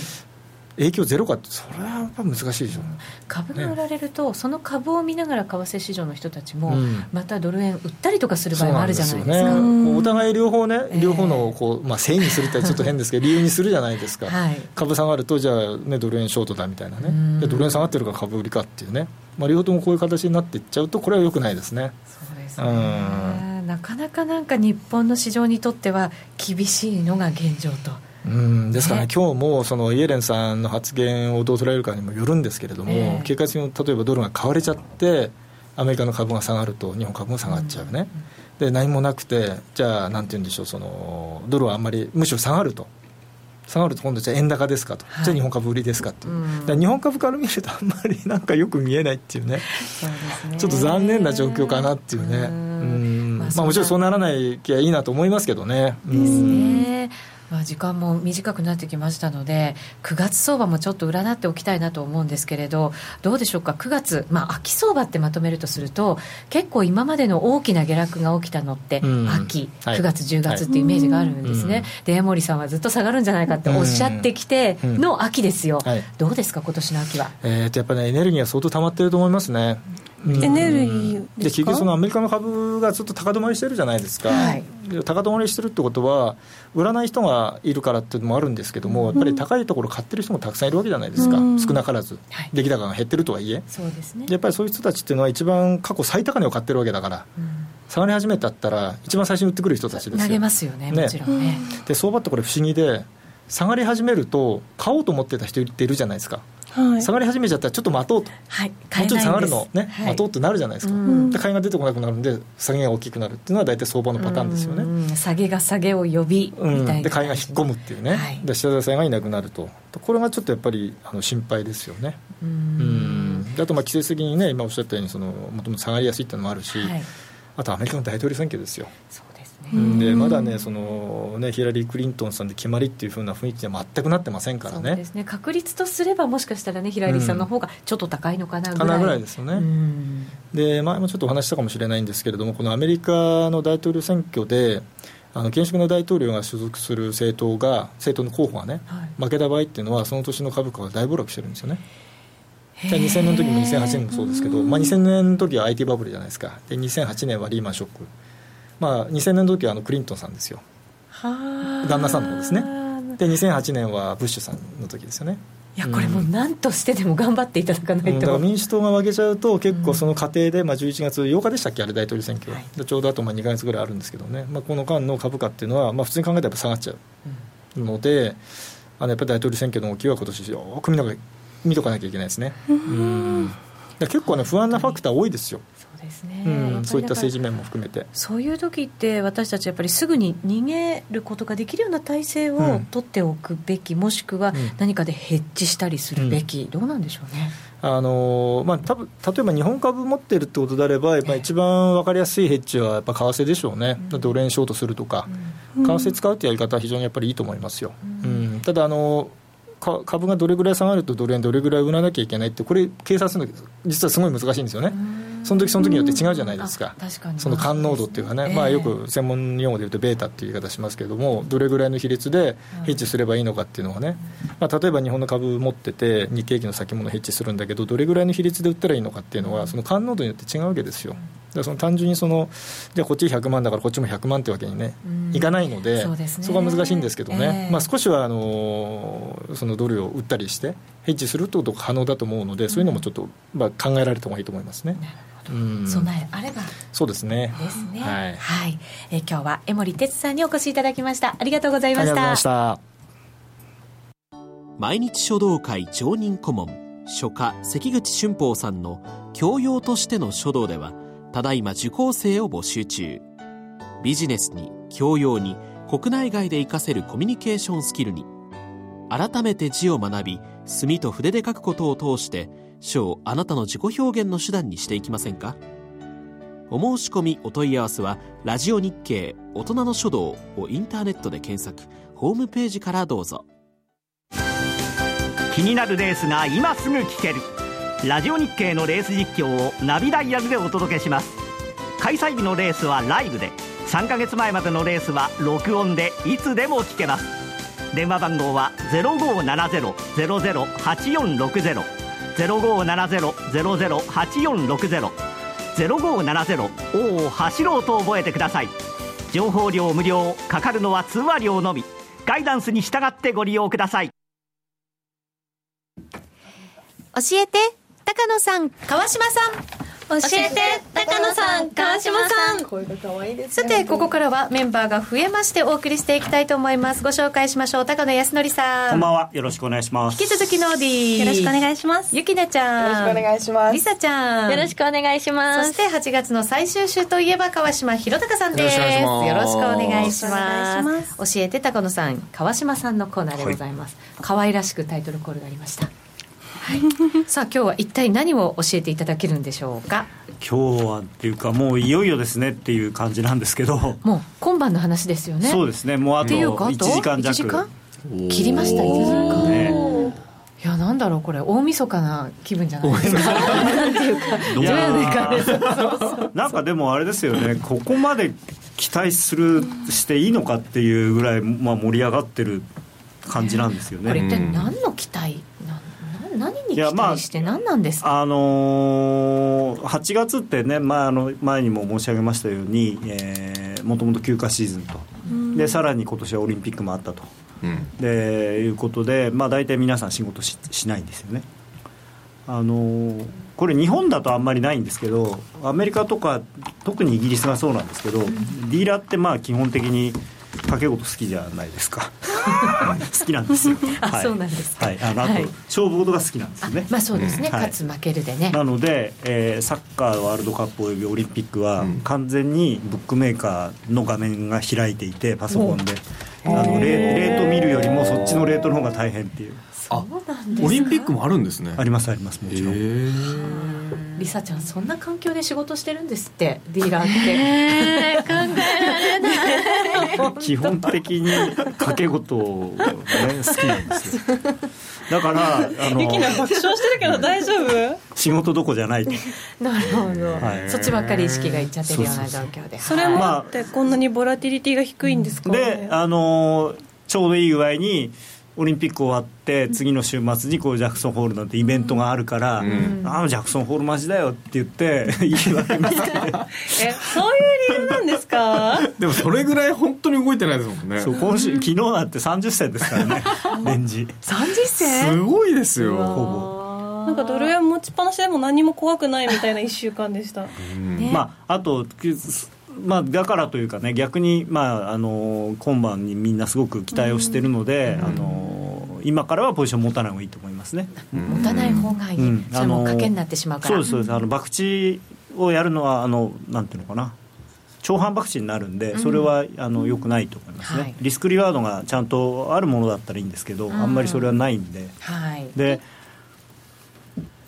影響ゼロかってそれはやっぱ難しいでしょ、う株が売られると、ね、その株を見ながら為替市場の人たちも、またドル円売ったりとかする場合もあるじゃないですか、ね、お互い両方ね、両方のこう、まあ、せいにするってちょっと変ですけど 理由にするじゃないですか、はい、株下がるとじゃあ、ね、ドル円ショートだみたいなね。ドル円下がってるから株売りかっていうね、まあ、両方ともこういう形になっていっちゃうとこれはよくないですね。そうですね。なかなかなんか日本の市場にとっては厳しいのが現状と。うん。ですからね、今日もそのイエレンさんの発言をどう捉えるかにもよるんですけれども、えー、警戒性例えばドルが買われちゃって、アメリカの株が下がると、日本株も下がっちゃうね、うん、で何もなくて、じゃあ、なんて言うんでしょう、そのドルはあんまり、むしろ下がると。下がると今度じゃあ円高ですかと、はい、じゃあ日本株売りですかっていう、うん、日本株から見るとあんまりなんかよく見えないっていうね。うね。ちょっと残念な状況かなっていうね。うん。まあ、もちろんそうならないきゃいいなと思いますけどね。ですね。まあ、時間も短くなってきましたので9月相場もちょっと占っておきたいなと思うんですけれどどうでしょうか？9月、まあ、秋相場ってまとめるとすると結構今までの大きな下落が起きたのって、秋、9月10月っていうイメージがあるんですね、はい、で江森さんはずっと下がるんじゃないかっておっしゃってきての秋ですよ、はい、どうですか？今年の秋は、えー、とやっぱねエネルギーが相当溜まってると思いますねエネルギーで結局そのアメリカの株がずっと高止まりしてるじゃないですか、はい、高止まりしてるってことは売らない人がいるからっていうのもあるんですけども、やっぱり高いところ買ってる人もたくさんいるわけじゃないですか、うん、少なからず、はい、出来高が減ってるとはいえ。そうですね。やっぱりそういう人たちっていうのは一番過去最高値を買ってるわけだから、うん。下がり始めたったら一番最初に売ってくる人たちですよ。投げますよねもちろんね。で相場ってこれ不思議で下がり始めると買おうと思ってた人っているじゃないですかはい、下がり始めちゃったらちょっと待とうと、はい、もうちょっと下がるのね、はい、待とうとなるじゃないですか、で買いが出てこなくなるんで下げが大きくなるっていうのは大体相場のパターンですよね。下げが下げを呼びみたいな、で買いが引っ込むっていうね、はい、で下支えがいなくなると。これがちょっとやっぱりあの心配ですよね。うん。あとまあ季節的にね今おっしゃったようにそのもともと下がりやすいっていうのもあるし、あとアメリカの大統領選挙ですよでまだねそのねヒラリー・クリントンさんで決まりっていうふうな雰囲気では全くなってませんからね。ね。確率とすればもしかしたらねヒラリーさんの方がちょっと高いのかなぐらい,、かなぐらいですよね、で前もちょっとお話したかもしれないんですけれどもこのアメリカの大統領選挙であの現職の大統領が所属する政党が政党の候補がね、はい、負けた場合っていうのはその年の株価が大暴落してるんですよね。2000年の時も2008年もそうですけど、まあ、2000年の時は IT バブルじゃないですか。で2008年はリーマンショックまあ、2000年の時はあのクリントンさんですよ。旦那さんの方ですね。で2008年はブッシュさんの時ですよね。いやこれもう何としてでも頑張っていただかないと、うん、民主党が負けちゃうと結構その過程で、まあ、11月8日でしたっけあれ大統領選挙、はい、ちょうどあとまあ2か月ぐらいあるんですけどね、まあ、この間の株価っていうのは、まあ、普通に考えたら下がっちゃうので、あのやっぱり大統領選挙の動きは今年よく見見とかなきゃいけないですね、うん、結構ね不安なファクター多いですよですね、うん、そういった政治面も含めて。そういう時って私たちやっぱりすぐに逃げることができるような体制を取っておくべき、うん、もしくは何かでヘッジしたりするべき、うん、どうなんでしょうね。あのまあ、たぶ例えば日本株持ってるってことであれば、やっぱ一番分かりやすいヘッジはやっぱ為替でしょうね、ドル円ショートするとか、為替使うってやり方は非常にやっぱりいいと思いますよ。うん。ただあの株がどれぐらい下がるとドル円どれぐらい売らなきゃいけないってこれ計算するの実はすごい難しいんですよね。その時その時によって違うじゃないですか、その感濃度っていうかね、えー、まあ、よく専門用語で言うと、ベータっていう言い方しますけれども、どれぐらいの比率でヘッジすればいいのかっていうのがね、まあ、例えば日本の株持ってて、日経平均の先物ヘッジするんだけど、どれぐらいの比率で売ったらいいのかっていうのは、その感濃度によって違うわけですよ。だその単純にそのじゃあこっち100万だからこっちも100万ってわけにね、いかないのでそ、ね、そこは難しいんですけどね、えー、まあ、少しはあのそのドルを売ったりしてヘッジするってことが可能だと思うので、そういうのもちょっと、まあ、考えられた方がいいと思いますね。備えあれば。そうですね。ですね。はい、はい、えー、今日は江森哲さんにお越しいただきました。ありがとうございました。毎日書道会常任顧問書家関口俊宝さんの教養としての書道ではただいま受講生を募集中。ビジネスに教養に国内外で活かせるコミュニケーションスキルに改めて字を学び墨と筆で書くことを通して書をあなたの自己表現の手段にしていきませんか？お申し込みお問い合わせは「ラジオ日経大人の書道」をインターネットで検索。ホームページからどうぞ。気になるレースが今すぐ聞ける。ラジオ日経のレース実況をナビダイヤルでお届けします。開催日のレースはライブで。3ヶ月前までのレースは録音でいつでも聞けます。電話番号は0570-008460 0570-008460 0570を走ろうと覚えてください。情報量無料かかるのは通話料のみ。ガイダンスに従ってご利用ください。教えて高野さん川島さん。教えて高野さん川島さん。声が可愛いです、ね、さてここからはメンバーが増えましてお送りしていきたいと思います。ご紹介しましょう。高野康則さん。こんばんは。よろしくお願いします。引き続きノーディー。よろしくお願いします。ゆきなちゃん。よろしくお願いします。りさちゃん。よろしくお願いします。そして8月の最終週といえば川島弘隆さんです。よろしくお願いします。教えて高野さん川島さんのコーナーでございます、はい、可愛らしくタイトルコールがありましたはい、さあ今日は一体何を教えていただけるんでしょうか？今日はっていうかもういよいよですねっていう感じなんですけど。もう今晩の話ですよね。そうですね。もうあと1時間弱。時間？切りました1時間、ね、いやなんだろうこれ。大晦日な気分じゃないですか。なんていうか。どうやなんかでもあれですよね。ここまで期待するしていいのかっていうぐらい、まあ、盛り上がってる感じなんですよね、これ一体何の期待？何に期待して何なんですか、まあ、あのー、8月ってね、まあ、あの前にも申し上げましたように、えー、もともと休暇シーズンと、でさらに今年はオリンピックもあったと、うん、でいうことで、まあ、大体皆さん仕事ししないんですよね。あのこれ日本だとあんまりないんですけどアメリカとか特にイギリスがそうなんですけど、ディーラーってまあ基本的に掛け事好きじゃないですか。好きなんですよ。あ、はい、そうなんですはい、あのあと、はい、勝負事が好きなんですよね。まあそうですね、うん、勝つ負けるでね。なので、えー、サッカーワールドカップおよびオリンピックは、完全にブックメーカーの画面が開いていてパソコンで、あのレレート見るよりもそっちのレートの方が大変っていうあオリンピックもあるんですね。ありますありますもちろん。りさちゃんそんな環境で仕事してるんですってディーラーって。考えられない。基本的に掛け事を、ね、好きなんですよ。だからあのゆきな爆笑してるけど大丈夫？仕事どこじゃないと。なるほど、はい、そっちばっかり意識がいっちゃってるような状況で。それもあってこんなにボラティリティが低いんですか、ね、であのちょうどいい具合にオリンピック終わって次の週末にこうジャクソンホールなんてイベントがあるから、うん、ああジャクソンホールマジだよって言って 言い訳ますけどえそういう理由なんですか？でもそれぐらい本当に動いてないですもんね。そう今週昨日だって30銭ですからねレンジ30銭？すごいですよ。ほぼ。なんかドル円持ちっぱなしでも何も怖くないみたいな1週間でした、ね、まああとまあ、だからというかね逆に、まあ、あの今晩にみんなすごく期待をしているので、あの今からはポジション持たない方がいいと思いますね。持たない方がいい、うん、それも賭けになってしまうから。そうですそうです。あの博打をやるのはあのなんていうのかな。長反博打になるんで、それはあのよくないと思いますね、はい、リスクリワードがちゃんとあるものだったらいいんですけど、あんまりそれはないんで、はい、で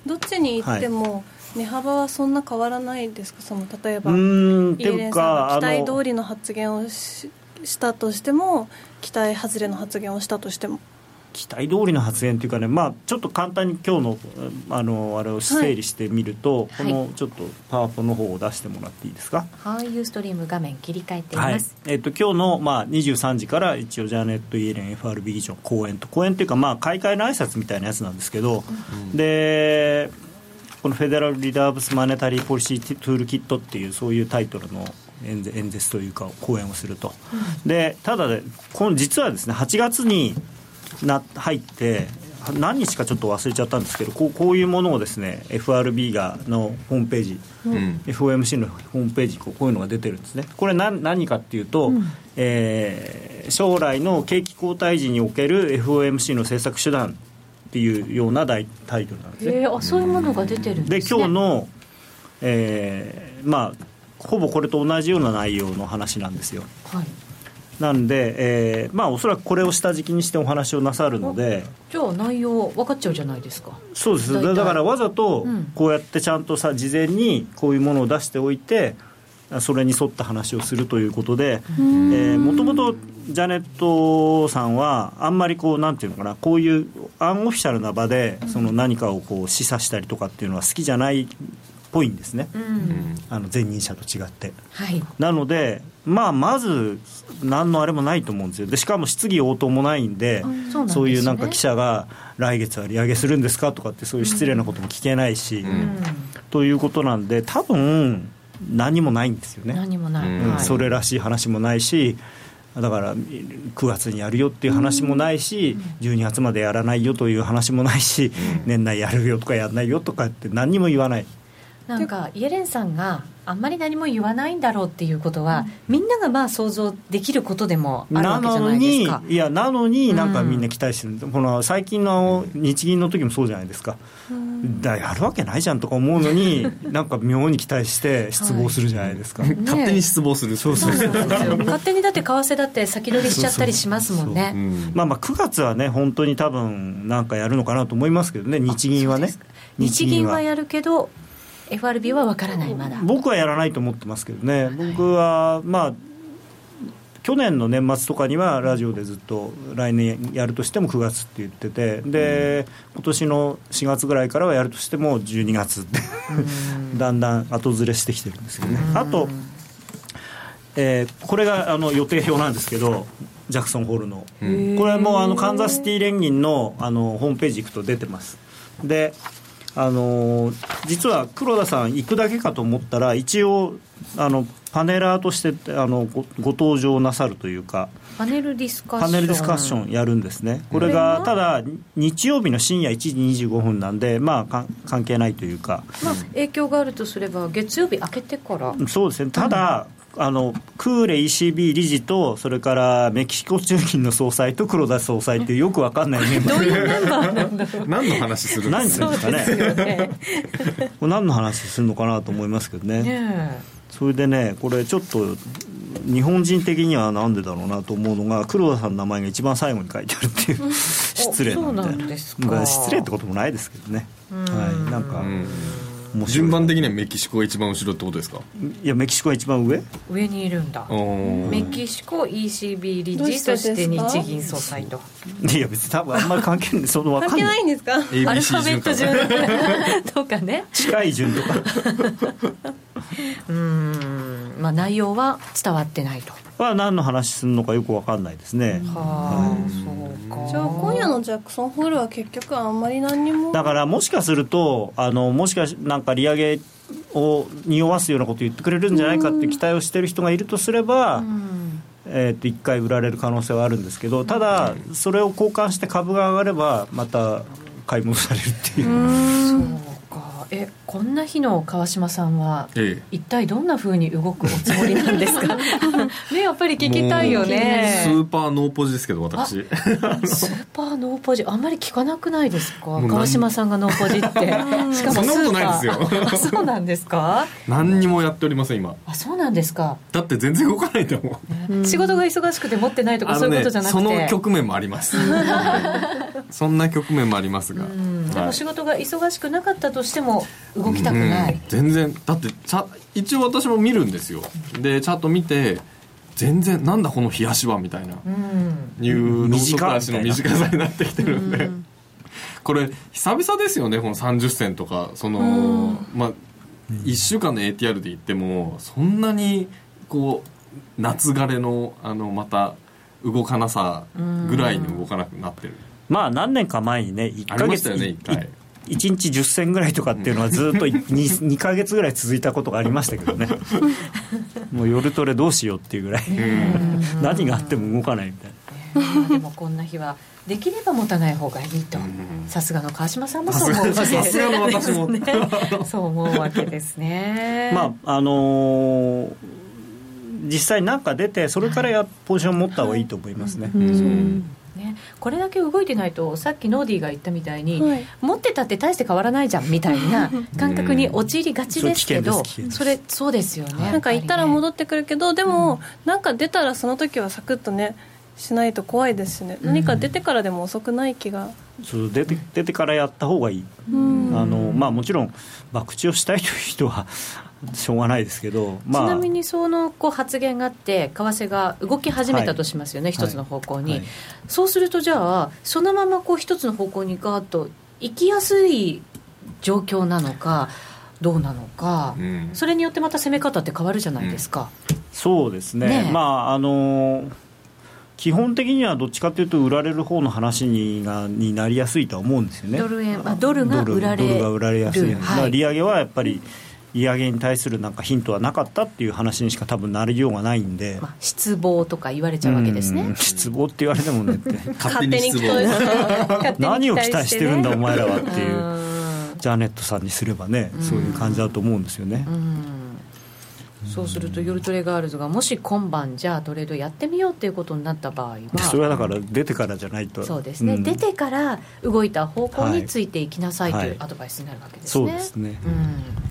どっちに行っても、はい値幅はそんな変わらないですか？その例えばイエレンさんが期待通りの発言をししたとしても期待外れの発言をしたとしても。期待通りの発言というかね、まあ、ちょっと簡単に今日のあのあれを整理してみると、はい、このちょっとパワポの方を出してもらっていいですか？はいユーストリーム画面切り替えています、はい、えっと、今日の、まあ、23時から一応ジャーネット・イエレン FRB 議長講演と講演というか、まあ、開会の挨拶みたいなやつなんですけど、うん、でこのフェデラル・リザーブス・マネタリー・ポリシー・トゥール・キットっていうそういうタイトルの演説というか講演をすると、うん、でただこの実はですね8月にな入って何日かちょっと忘れちゃったんですけどこうこういうものをですね FRB がのホームページ、うん、FOMC のホームページこういうのが出てるんですね。これ何何かっていうと、うん、えー、将来の景気後退時における FOMC の政策手段っていうようなタイトルなんですね。えー、あそういうものが出てるんです、ね、で今日の、えー、まあほぼこれと同じような内容の話なんですよ。はい。なんで、えー、まあおそらくこれを下敷きにしてお話をなさるので。じゃあ内容分かっちゃうじゃないですか。そうです。だからわざとこうやってちゃんとさ事前にこういうものを出しておいてそれに沿った話をするということでもともとジャネットさんはあんまりこうなんていうのかなこういうアンオフィシャルな場でその何かをこう示唆したりとかっていうのは好きじゃないっぽいんですね、うん、あの前任者と違って、はい、なので、まあ、まず何のあれもないと思うんですよ。でしかも質疑応答もないんでそう、ね,、いうなんか記者が来月は利上げするんですかとかってそういう失礼なことも聞けないし、うん、ということなんで多分何もないんですよね。何もない、うん、それらしい話もないしだから9月にやるよっていう話もないし、12月までやらないよという話もないし、年内やるよとかやらないよとかって何にも言わない。なんかイエレンさんがあんまり何も言わないんだろうっていうことは、みんながまあ想像できることでもあるわけじゃないですか。いやなのになんかみんな期待してる、うん、この最近の日銀の時もそうじゃないですか、うん、だやるわけないじゃんとか思うのに なんか妙に期待して失望するじゃないですか、はい。ね、勝手に失望するそうそうそう勝手にだって為替だって先取りしちゃったりしますもんね。まあまあ9月はね本当に多分なんかやるのかなと思いますけどね日銀はね。日銀はやるけど FRB は分からないまだ。僕はやらないと思ってますけどね、僕はまあ去年の年末とかにはラジオでずっと来年やるとしても9月って言っててで、今年の4月ぐらいからはやるとしても12月って だんだん後ずれしてきてるんですよね。あと、えー、これがあの予定表なんですけどジャクソンホールの。これもあのカンザスシティ連銀のあのホームページ行くと出てます。であの実は黒田さん行くだけかと思ったら一応あのパネラーとしてあのごご登場なさるというかパネルディスカッション。パネルディスカッションやるんですね。これがただ日曜日の深夜1時25分なんでまあか関係ないというか、まあ、影響があるとすれば月曜日明けてから。そうですね。ただ、うん、あのクーレ ECB 理事とそれからメキシコ中銀の総裁と黒田総裁ってよく分かんないメンバー。何の話するんですかね。ね。何の話するのかなと思いますけどね。ねそれでねこれちょっと日本人的にはなんでだろうなと思うのが黒田さんの名前が一番最後に書いてあるっていう失礼なみたいな失礼ってこともないですけどね。はいなんか順番的にはメキシコが一番後ろってことですか？いやメキシコが一番上？上にいるんだ。メキシコ ECB 理事そして日銀総裁と。いや別に多分あんまり関係ない。その関係ない。んですかアルファベット順。とかね。近い順とか。うん。まあ内容は伝わってないとは何の話するのかよく分かんないですね。はあ、そうか。じゃあ今夜のジャクソンホールは結局あんまり何にも。だからもしかするとあのもしかしなんか利上げを匂わすようなこと言ってくれるんじゃないかって期待をしてる人がいるとすれば、えー、と1回売られる可能性はあるんですけどただそれを交換して株が上がればまた買い戻されるっていう。そうえこんな日の川島さんは、ええ、一体どんなふうに動くおつもりなんですか？ねやっぱり聞きたいよね。スーパーノーポジですけど私。スーパーノーポジ。あんまり聞かなくないですか？川島さんがノーポジって。しかもそんなことないですよ。そうなんですか？何にもやっておりません今。あそうなんですか？だって全然動かないと思う、ね、仕事が忙しくて持ってないとか、そういうことじゃなくて。その局面もあります。そんな局面もありますが、でも仕事が忙しくなかったとしても動きたくない、うん、全然。だって一応私も見るんですよ。でチャート見て全然なんだこの冷やしはみたいな、うん、いうノート足の短さになってきてるんで、うん、これ久々ですよねこの30銭とか。その、うん、まあ1週間の ATR で言ってもそんなにこう夏枯れのあのまた動かなさぐらいに動かなくなってる、まあ何年か前にね1か月、ね、1, 1日10銭ぐらいとかっていうのはずっと 2, 2か月ぐらい続いたことがありましたけどね。もう夜トレどうしようっていうぐらい。何があっても動かないみたいな。でもこんな日はできれば持たない方がいいと。さすがの川島さんもそう思うわけですね。そう思う。わけですね。まああのー、実際何か出てそれからやポジション持った方がいいと思いますね、うんね、これだけ動いてないとさっきノーディーが言ったみたいに、はい、持ってたって大して変わらないじゃんみたいな感覚に陥りがちですけど、それそうですよねなんか行ったら戻ってくるけどでも、うん、なんか出たらその時はサクッとねしないと怖いですしね、何か出てからでも遅くない気が。そう出て出てからやった方がいい、あのまあ、もちろん、博打をしたいという人はしょうがないですけど、まあ、ちなみにそのこう発言があって為替が動き始めたとしますよね、はい、一つの方向に、はい、そうするとじゃあそのままこう一つの方向にガーッと行きやすい状況なのかどうなのか、うん、それによってまた攻め方って変わるじゃないですか、うん、そうですね、ね、まああのー基本的にはどっちかというと売られる方の話にがになりやすいとは思うんですよね。ドル円あドルが売られドルが売られやすい、はい、利上げはやっぱり利上げに対するなんかヒントはなかったっていう話にしか多分なりようがないんで、まあ、失望とか言われちゃうわけですね。失望って言われてもねって 勝手に失望何を期待してるんだお前らはっていうジャネットさんにすればねそういう感じだと思うんですよね。そうすると夜トレガールズがもし今晩じゃあトレードやってみようっていうことになった場合はそれはだから出てからじゃないと。そうですね、うん、出てから動いた方向についていきなさいというアドバイスになるわけですね、はいはい、そうですね、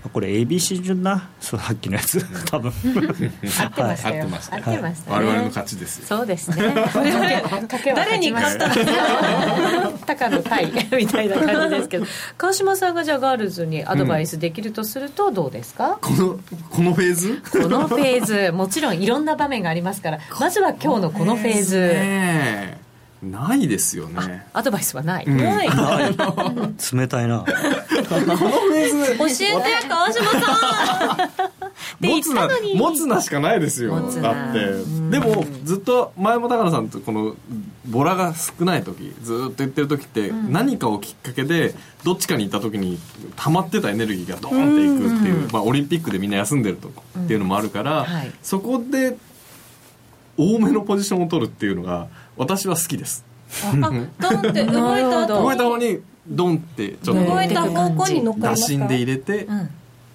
うん、これ ABC 順な？そうさっきのやつ。多分。合ってましたよ、はい、合ってました、ね、我々の勝ちですそうですね。誰に勝った 高の対みたいな感じですけど。川島さんがじゃあガールズにアドバイスできるとするとどうですか、このこのフェーズ？このフェーズもちろんいろんな場面がありますからまずは今日のこのフェーズ。ないですよね。アドバイスはない、うん、ない。冷たいな。このフェーズ。教えて川島さん持つな持つなしかないですよ。だって。でもずっと前も高野さんとこのボラが少ない時ずっと言ってる時って何かをきっかけでどっちかに行った時に溜まってたエネルギーがドーンっていくっていう、まあ、オリンピックでみんな休んでるとっていうのもあるから、はい、そこで多めのポジションを取るっていうのが私は好きです。あドンって 動いた動いた方にドンってちょっと動いた方向に乗っで入れて、うん、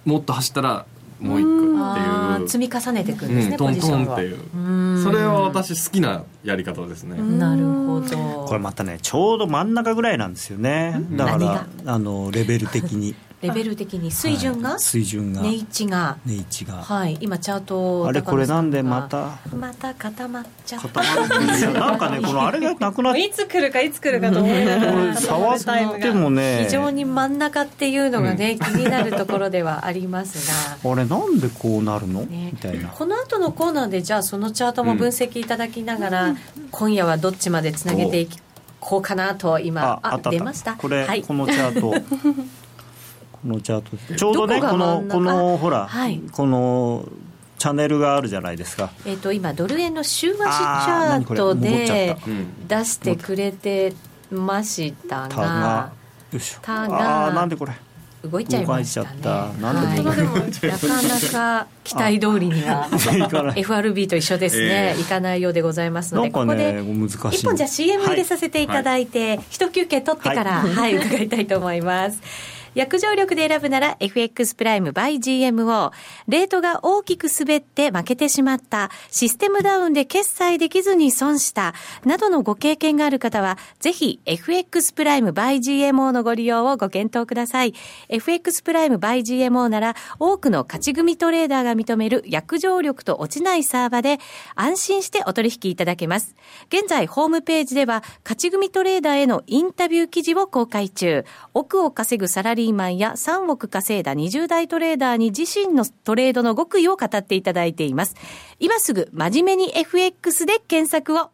もっと走ったらもう一個っていう。積み重ねていくんですね、うん、トントンっていう。それは私好きなやり方ですね。なるほどこれまたねちょうど真ん中ぐらいなんですよね。だからあのレベル的にレベル的に水準が、はい、水準が値位置が。値位置が。はい今チャートあれこれなんでまた？また固まっちゃった。なんかねこのあれがなくなっいつ来るかいつ来るかと思いながら 触ってもね。非常に真ん中っていうのがね、うん、気になるところではありますが。あれなんでこうなるの、ね、みたいな。この後のコーナーでじゃあそのチャートも分析いただきながら、うん、今夜はどっちまでつなげていこうかなと今あ出ました。これ、はい、このチャート。このチャートちょうどねこのこのほら、はい、このチャンネルがあるじゃないですか、えーと、今ドル円の週足チャートで出してくれてましたが。よしたがなんでこれ？動いちゃいましたね。なんで、はい、なかなか期待通りには FRB と一緒ですね、えー、いかないようでございますので、ね、ここで一本じゃ CM 入れさせていただいて、はい、一休憩取ってから、はい、はい、伺いたいと思います約定力で選ぶなら FX プライム by GMO。レートが大きく滑って負けてしまった、システムダウンで決済できずに損した、などのご経験がある方は、ぜひ FX プライム by GMO のご利用をご検討ください。FX プライム by GMO なら、多くの勝ち組トレーダーが認める約定力と落ちないサーバで、安心してお取引いただけます。現在、ホームページでは、勝ち組トレーダーへのインタビュー記事を公開中。奥を稼ぐサラリーリーマンや3億稼いだ20代トレーダーに自身のトレードの極意を語っていただいています。今すぐ真面目に FX で検索を。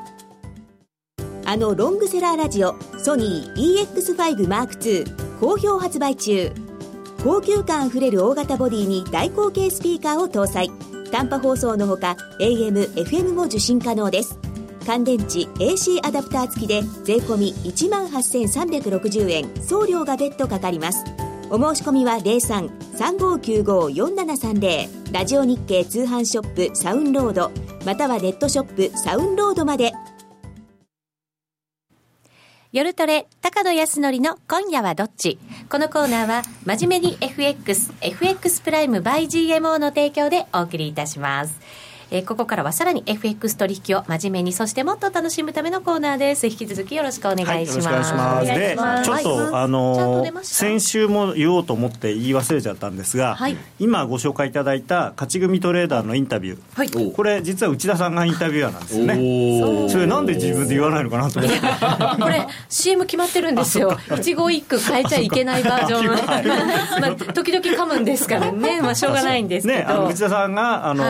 あのロングセラーラジオソニー EX5M2 好評発売中。高級感あふれる大型ボディに大口径スピーカーを搭載。短波放送のほか AM、FM も受信可能です。乾電池 AC アダプター付きで税込1万8360円。送料が別途かかります。お申し込みは03-3595-4730ラジオ日経通販ショップサウンロードまたはネットショップサウンロードまで。夜トレ、高野康則の今夜はどっち？このコーナーは、真面目に FX、FX プライム by GMO の提供でお送りいたします。えー、ここからはさらに FX 取引を真面目にそしてもっと楽しむためのコーナーです。引き続きよろしくお願いします、はい、でちょっと、あのー、先週も言おうと思って言い忘れちゃったんですが、はい、今ご紹介いただいた勝ち組トレーダーのインタビュー、はい、これ実は内田さんがインタビュアーなんですよね。それなんで自分で言わないのかなと思って。これ CM 決まってるんですよ。一語一句変えちゃいけないバージョン。まあ時々噛むんですからね。まあしょうがないんですけど、ね、あの内田さんがあの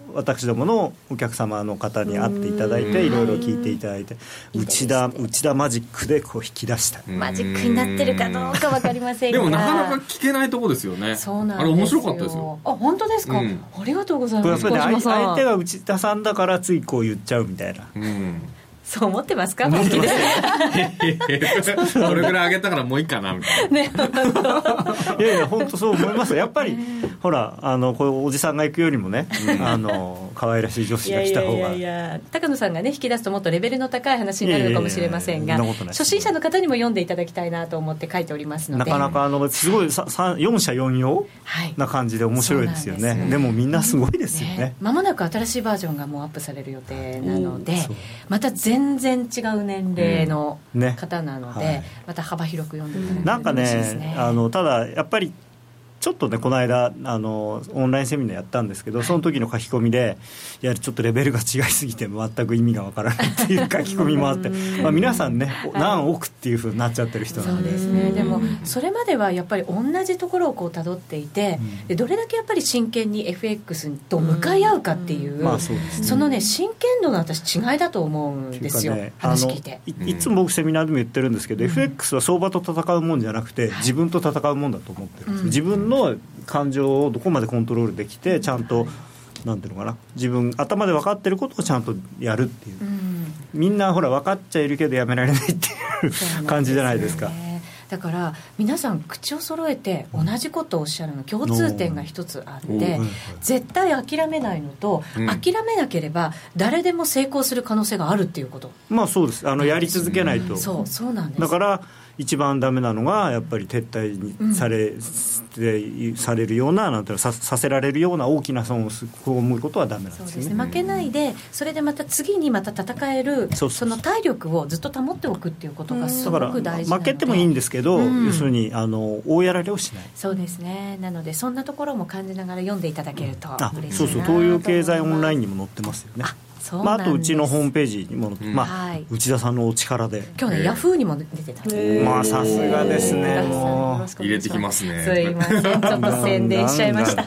ー私どものお客様の方に会っていただいていろいろ聞いていただいて内田内田マジックでこう引き出した。マジックになってるかどうか分かりませんが。でもなかなか聞けないとこですよね。そうなんあれ面白かったですよ。あ本当ですか、うん、ありがとうございます。相手が内田さんだからついこう言っちゃうみたいな、うんそう思ってますか？思ってます。こ れぐらい上げたからもういいかなみたいな、ね、いやいや本当そう思います。やっぱり、ほらあのこうおじさんが行くよりもね、うん、あの可愛らしい女子が来た方が。いやいやいや高野さんがね引き出すともっとレベルの高い話になるのかもしれませんが初心者の方にも読んでいただきたいなと思って書いておりますので。なかなかあのすごいさ4社4用な感じで面白いですよね、はい、ででもみんなすごいですよね。ま、ね、もなく新しいバージョンがもうアップされる予定なのでまた全然違う年齢の方なので、また幅広く読んでいただきたいですね、なんかね。あのただやっぱりちょっとねこの間あのオンラインセミナーやったんですけどその時の書き込みでいやちょっとレベルが違いすぎて全く意味がわからないっていう書き込みもあってまあ皆さんね何億っていうふうになっちゃってる人なんで。そうですね。でもそれまではやっぱり同じところをこう辿っていて、でどれだけやっぱり真剣に FX と向かい合うかっていう,、まあそうですね、そのね真剣度の私違いだと思うんですよ、ね、話聞いて。いいつも僕セミナーでも言ってるんですけど、FX は相場と戦うもんじゃなくて自分と戦うもんだと思ってるんです、自分のの感情をどこまでコントロールできてちゃんとなんていうのかな自分頭で分かってることをちゃんとやるっていう、うん、みんなほら分かっちゃいるけどやめられないっていう感じじゃないですか。だから皆さん口を揃えて同じことをおっしゃるの共通点が一つあって絶対諦めないのと、うん、諦めなければ誰でも成功する可能性があるっていうこと。まあそうです。あのやり続けないと、そうそうなんです。だから一番ダメなのがやっぱり撤退にされ,、うん、されるようななんてささせられるような大きな損を被ることはダメなんですね、ね、負けないでそれでまた次にまた戦えるその体力をずっと保っておくっていうことがすごく大事負けてもいいんですけど、うん、要するにあの大やられをしない。そうですね。なのでそんなところも感じながら読んでいただけると嬉しいそうそう東洋経済オンラインにも載ってますよねまあ、あとうちのホームページにも、うん、まあ、はい、内田さんのお力で。今日ね、ヤフーにも出てた。まあさすがですね入れてきますね。すいません。ちょっと宣伝しちゃいました。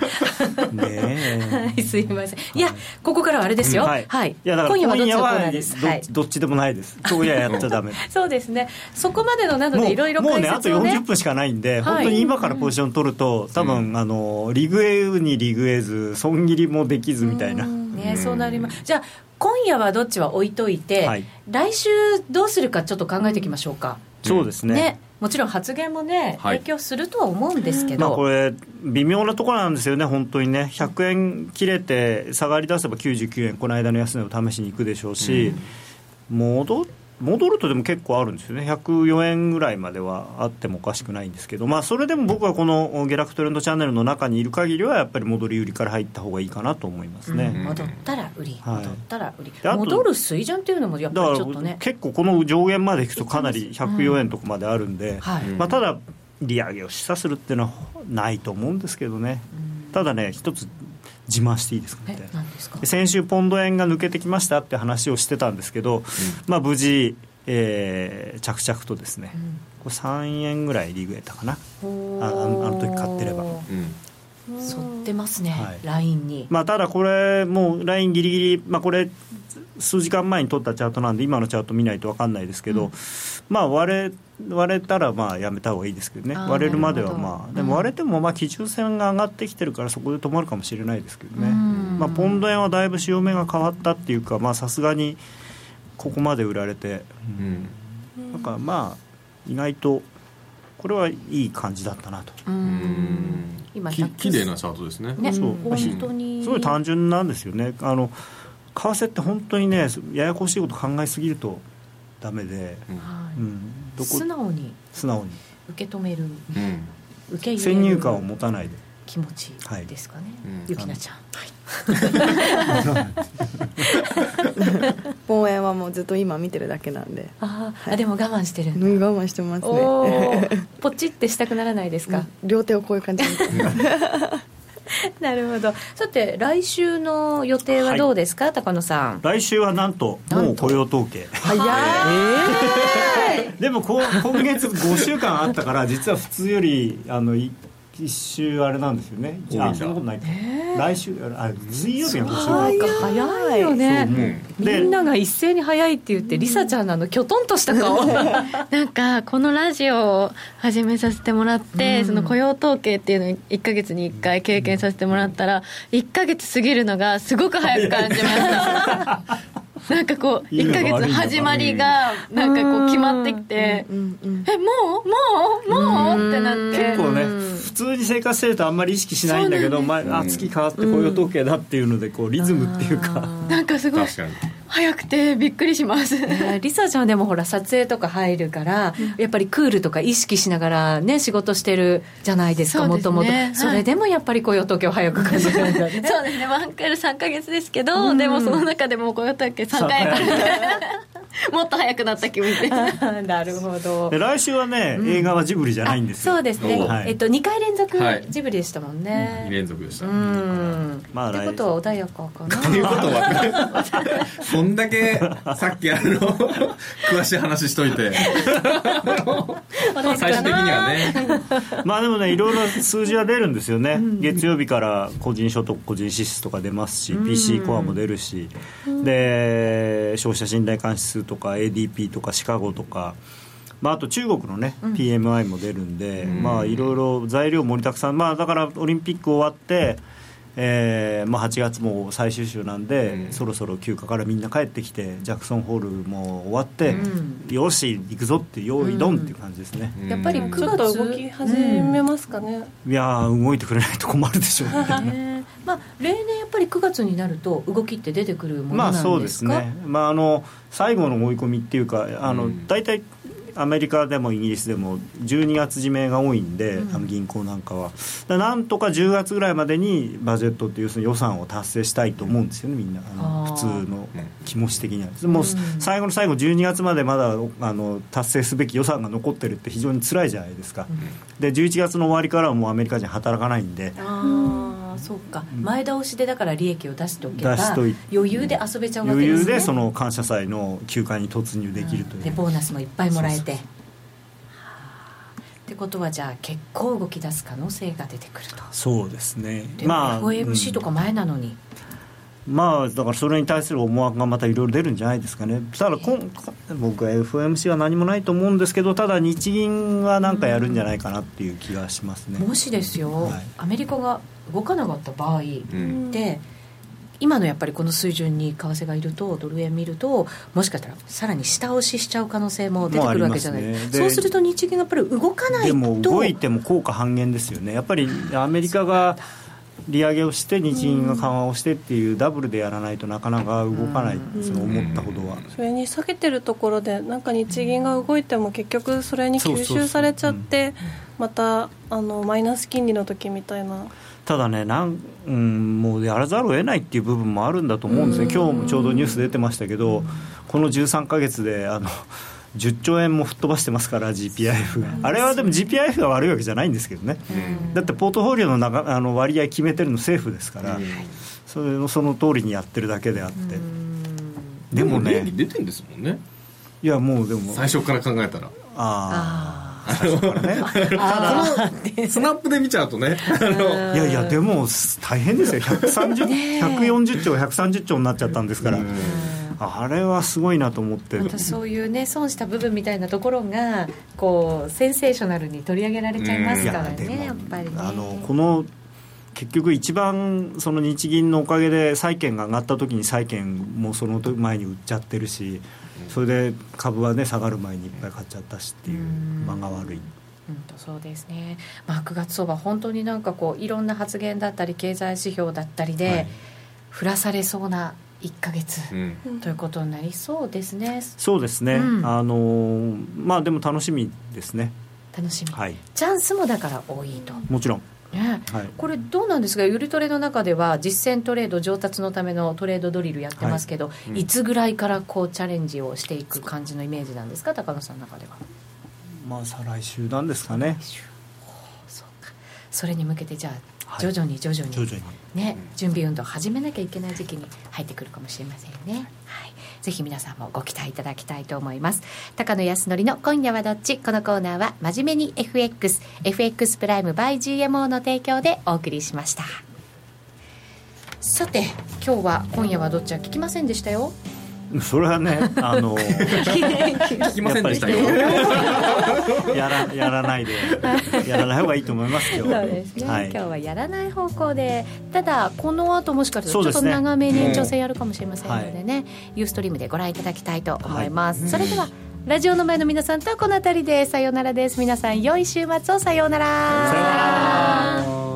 ねはいすいません。いやここからはあれですよ、はい、はい、いやだから今夜はどっちはい、どっちでもないです。今夜やっちゃダメ。そうですね。そこまでのなのでいろいろもうねあと40分しかないんで、本当に今からポジション取ると多分、あのリグエウにリグエず損切りもできずみたいな。ねそうなります。じゃあ今夜はどっちは置いといて、はい、来週どうするかちょっと考えていきましょうか、そうですね。ね。もちろん発言もね、影響するとは思うんですけど、まあ、これ、微妙なところなんですよね、本当にね、100円切れて、下がり出せば99円、この間の安値を試しに行くでしょうし、うん、戻って、戻るとでも結構あるんですよね。104円ぐらいまではあってもおかしくないんですけど、まあ、それでも僕はこの下落トレンドチャンネルの中にいる限りはやっぱり戻り売りから入った方がいいかなと思いますね、うん、戻ったら売り、戻ったら売り。戻る水準っていうのもやっぱりちょっとね。結構この上限までいくとかなり104円とかまであるんで、うんはい、まあ、ただ利上げを示唆するっていうのはないと思うんですけどね、うん、ただね一つ自慢していいですか？みたいな先週ポンド円が抜けてきましたって話をしてたんですけど、うん、まあ無事、えー、着々とですね、うん、これ3円ぐらい利食えたかな？ああの時買ってれば、うん、沿ってますね、はい、ラインに、まあ、ただこれもうラインギリギリ、まあ、これ数時間前に取ったチャートなんで今のチャート見ないと分かんないですけど、うん、まあ割れ割れたらまあやめた方がいいですけどね。割れるまではまあでも割れてもまあ基準線が上がってきてるからそこで止まるかもしれないですけどね、まあ、ポンド円はだいぶ潮目が変わったっていうかさすがにここまで売られて、うん、だからまあ意外とこれはいい感じだったなと。今き綺麗なチャートですね。ねそう。本当に。すごい単純なんですよね。あの為替って本当にねややこしいこと考えすぎるとダメで、うん、どこ？素直に。素直に。受け止める、うん、受け入れる。先入観を持たないで。気持ちですかね、ゆきなちゃん、はい、望遠はもうずっと今見てるだけなんで。あ、はい、あでも我慢してる我慢してますね。ポチってしたくならないですか？両手をこういう感じで なるほど。さて来週の予定はどうですか、はい、高野さん。来週はなんともう雇用統計。早い、えー、でも今月5週間あったから実は普通よりあの一週あれなんですよね。あそんなことない、えー、来週あ水曜日が早いよね。みんなが一斉に早いって言ってりさちゃんのあのきょとんとした顔。なんかこのラジオを始めさせてもらって、うん、その雇用統計っていうのを1か月に1回経験させてもらったら1か月過ぎるのがすごく早く感じました なんかこう1か月始まりがなんかこう決まってきてえもう？もう？もう？ってなって。結構ね普通に生活してるとあんまり意識しないんだけど、まあ、月変わって雇用統計だっていうのでこうリズムっていうか。なんかすごい早くてびっくりします、えー、リサちゃんでもほら撮影とか入るから、やっぱりクールとか意識しながらね仕事してるじゃないですかもともと。それでもやっぱり雇用統計を早く感じるんだね。そうですね。ワンクール3か月ですけど、うん、でもその中でも雇用統計3回あるもっと早くなった気分で なるほど。来週はね、うん、映画はジブリじゃないんですよ。そうですね、はい、えっと、2回連続ジブリでしたもんね、2連続でした、うん。まあ、ってことは穏やかかな。ということは そんだけ さっきあの詳しい話しといて。最終的にはね。まあでもねいろいろ数字は出るんですよね、月曜日から個人所得個人支出とか出ますし、PC コアも出るし、で消費者信頼感指数とか ADP とかシカゴとか。まあ、あと中国のね、うん、PMI も出るんで、まあ、いろいろ材料盛りだくさん、まあ、だからオリンピック終わって、えーまあ、8月も最終週なんで、うん、そろそろ休暇からみんな帰ってきてジャクソンホールも終わって、うん、よし行くぞって用意ドンっていう感じですね、うん、やっぱり9月動き始めますかね、いや動いてくれないと困るでしょうね。まあ、例年やっぱり9月になると動きって出てくるものなんですか、まあ、そうですね、まあ、あの最後の追い込みっていうかあの、大体アメリカでもイギリスでも12月締めが多いんで、うん、あの銀行なんかは。なんとか10月ぐらいまでにバジェットっていうその予算を達成したいと思うんですよねみんな。あの普通の気持ち的には。もう最後の最後12月までまだあの達成すべき予算が残ってるって非常に辛いじゃないですか、うん、で11月の終わりからはもうアメリカ人働かないんで。ああそうか。前倒しでだから利益を出しておけば余裕で遊べちゃうわけですね。余裕でその感謝祭の休暇に突入できるという、でボーナスもいっぱいもらえて。ってことはじゃあ結構動き出す可能性が出てくると。そうですね。まあ FOMC とか前なのに、うん、まあだからそれに対する思惑がまたいろいろ出るんじゃないですかね。ただ今僕は FOMC は何もないと思うんですけどただ日銀は何かやるんじゃないかなっていう気がしますね、もしですよ、はい、アメリカが動かなかった場合で、うん。今のやっぱりこの水準に為替がいるとドル円見るともしかしたらさらに下押ししちゃう可能性も出てくるわけじゃない、ね、そうすると日銀がやっぱり動かないと。でも動いても効果半減ですよね。やっぱりアメリカが利上げをして日銀が緩和をしてっていうダブルでやらないとなかなか動かない、その思ったほどは。それに下げてるところでなんか日銀が動いても結局それに吸収されちゃってまたあのマイナス金利の時みたいなただねなん、うん、もうやらざるを得ないっていう部分もあるんだと思うんですね、今日もちょうどニュース出てましたけど、この13か月であの10兆円も吹っ飛ばしてますから GPIF が。あれはでも GPIF が悪いわけじゃないんですけどね、だってポートフォリオの中あの割合決めてるの政府ですから、それのその通りにやってるだけであって、でもね。出てんですもんね。いやもうでも。最初から考えたら。ああ スナップで見ちゃうとね。いやいやでも大変ですよ。130 140兆130兆になっちゃったんですから。あれはすごいなと思って。そういうね損した部分みたいなところがこうセンセーショナルに取り上げられちゃいますからねやっぱりね。あのこの結局一番その日銀のおかげで債券が上がった時に債券もその前に売っちゃってるしそれで株はね下がる前にいっぱい買っちゃったしっていう間が悪い。うん、とそうですね、まあ、9月相場、本当になんかこういろんな発言だったり経済指標だったりで、はい、降らされそうな1か月、うん、ということになりそうですね。そうですね、うん、あのまあでも楽しみですね。楽しみ、はい、チャンスもだから多いと。もちろんね、はい、これどうなんですか？ゆるトレの中では実践トレード上達のためのトレードドリルやってますけど、はいうん、いつぐらいからこうチャレンジをしていく感じのイメージなんですか？高野さんの中では。まあ再来週なんですかね。そうか。それに向けてじゃあ徐々に徐々に,、ね、準備運動を始めなきゃいけない時期に入ってくるかもしれませんね。はいぜひ皆さんもご期待いただきたいと思います。高野康則の今夜はどっち？このコーナーは真面目に FXFX プライム by GMO の提供でお送りしました。さて今日は今夜はどっちは聞きませんでしたよ。それはねあの 聞きませんでしたよやらやらないでやらない方がいいと思いますよそうですね、はい、今日はやらない方向でただこの後もしかしたらちょっと長めに延長戦やるかもしれませんのでね、はい、ユーストリームでご覧いただきたいと思います、はい、それではラジオの前の皆さんとはこの辺りでさようならです。皆さん良い週末を。さようなら。さようなら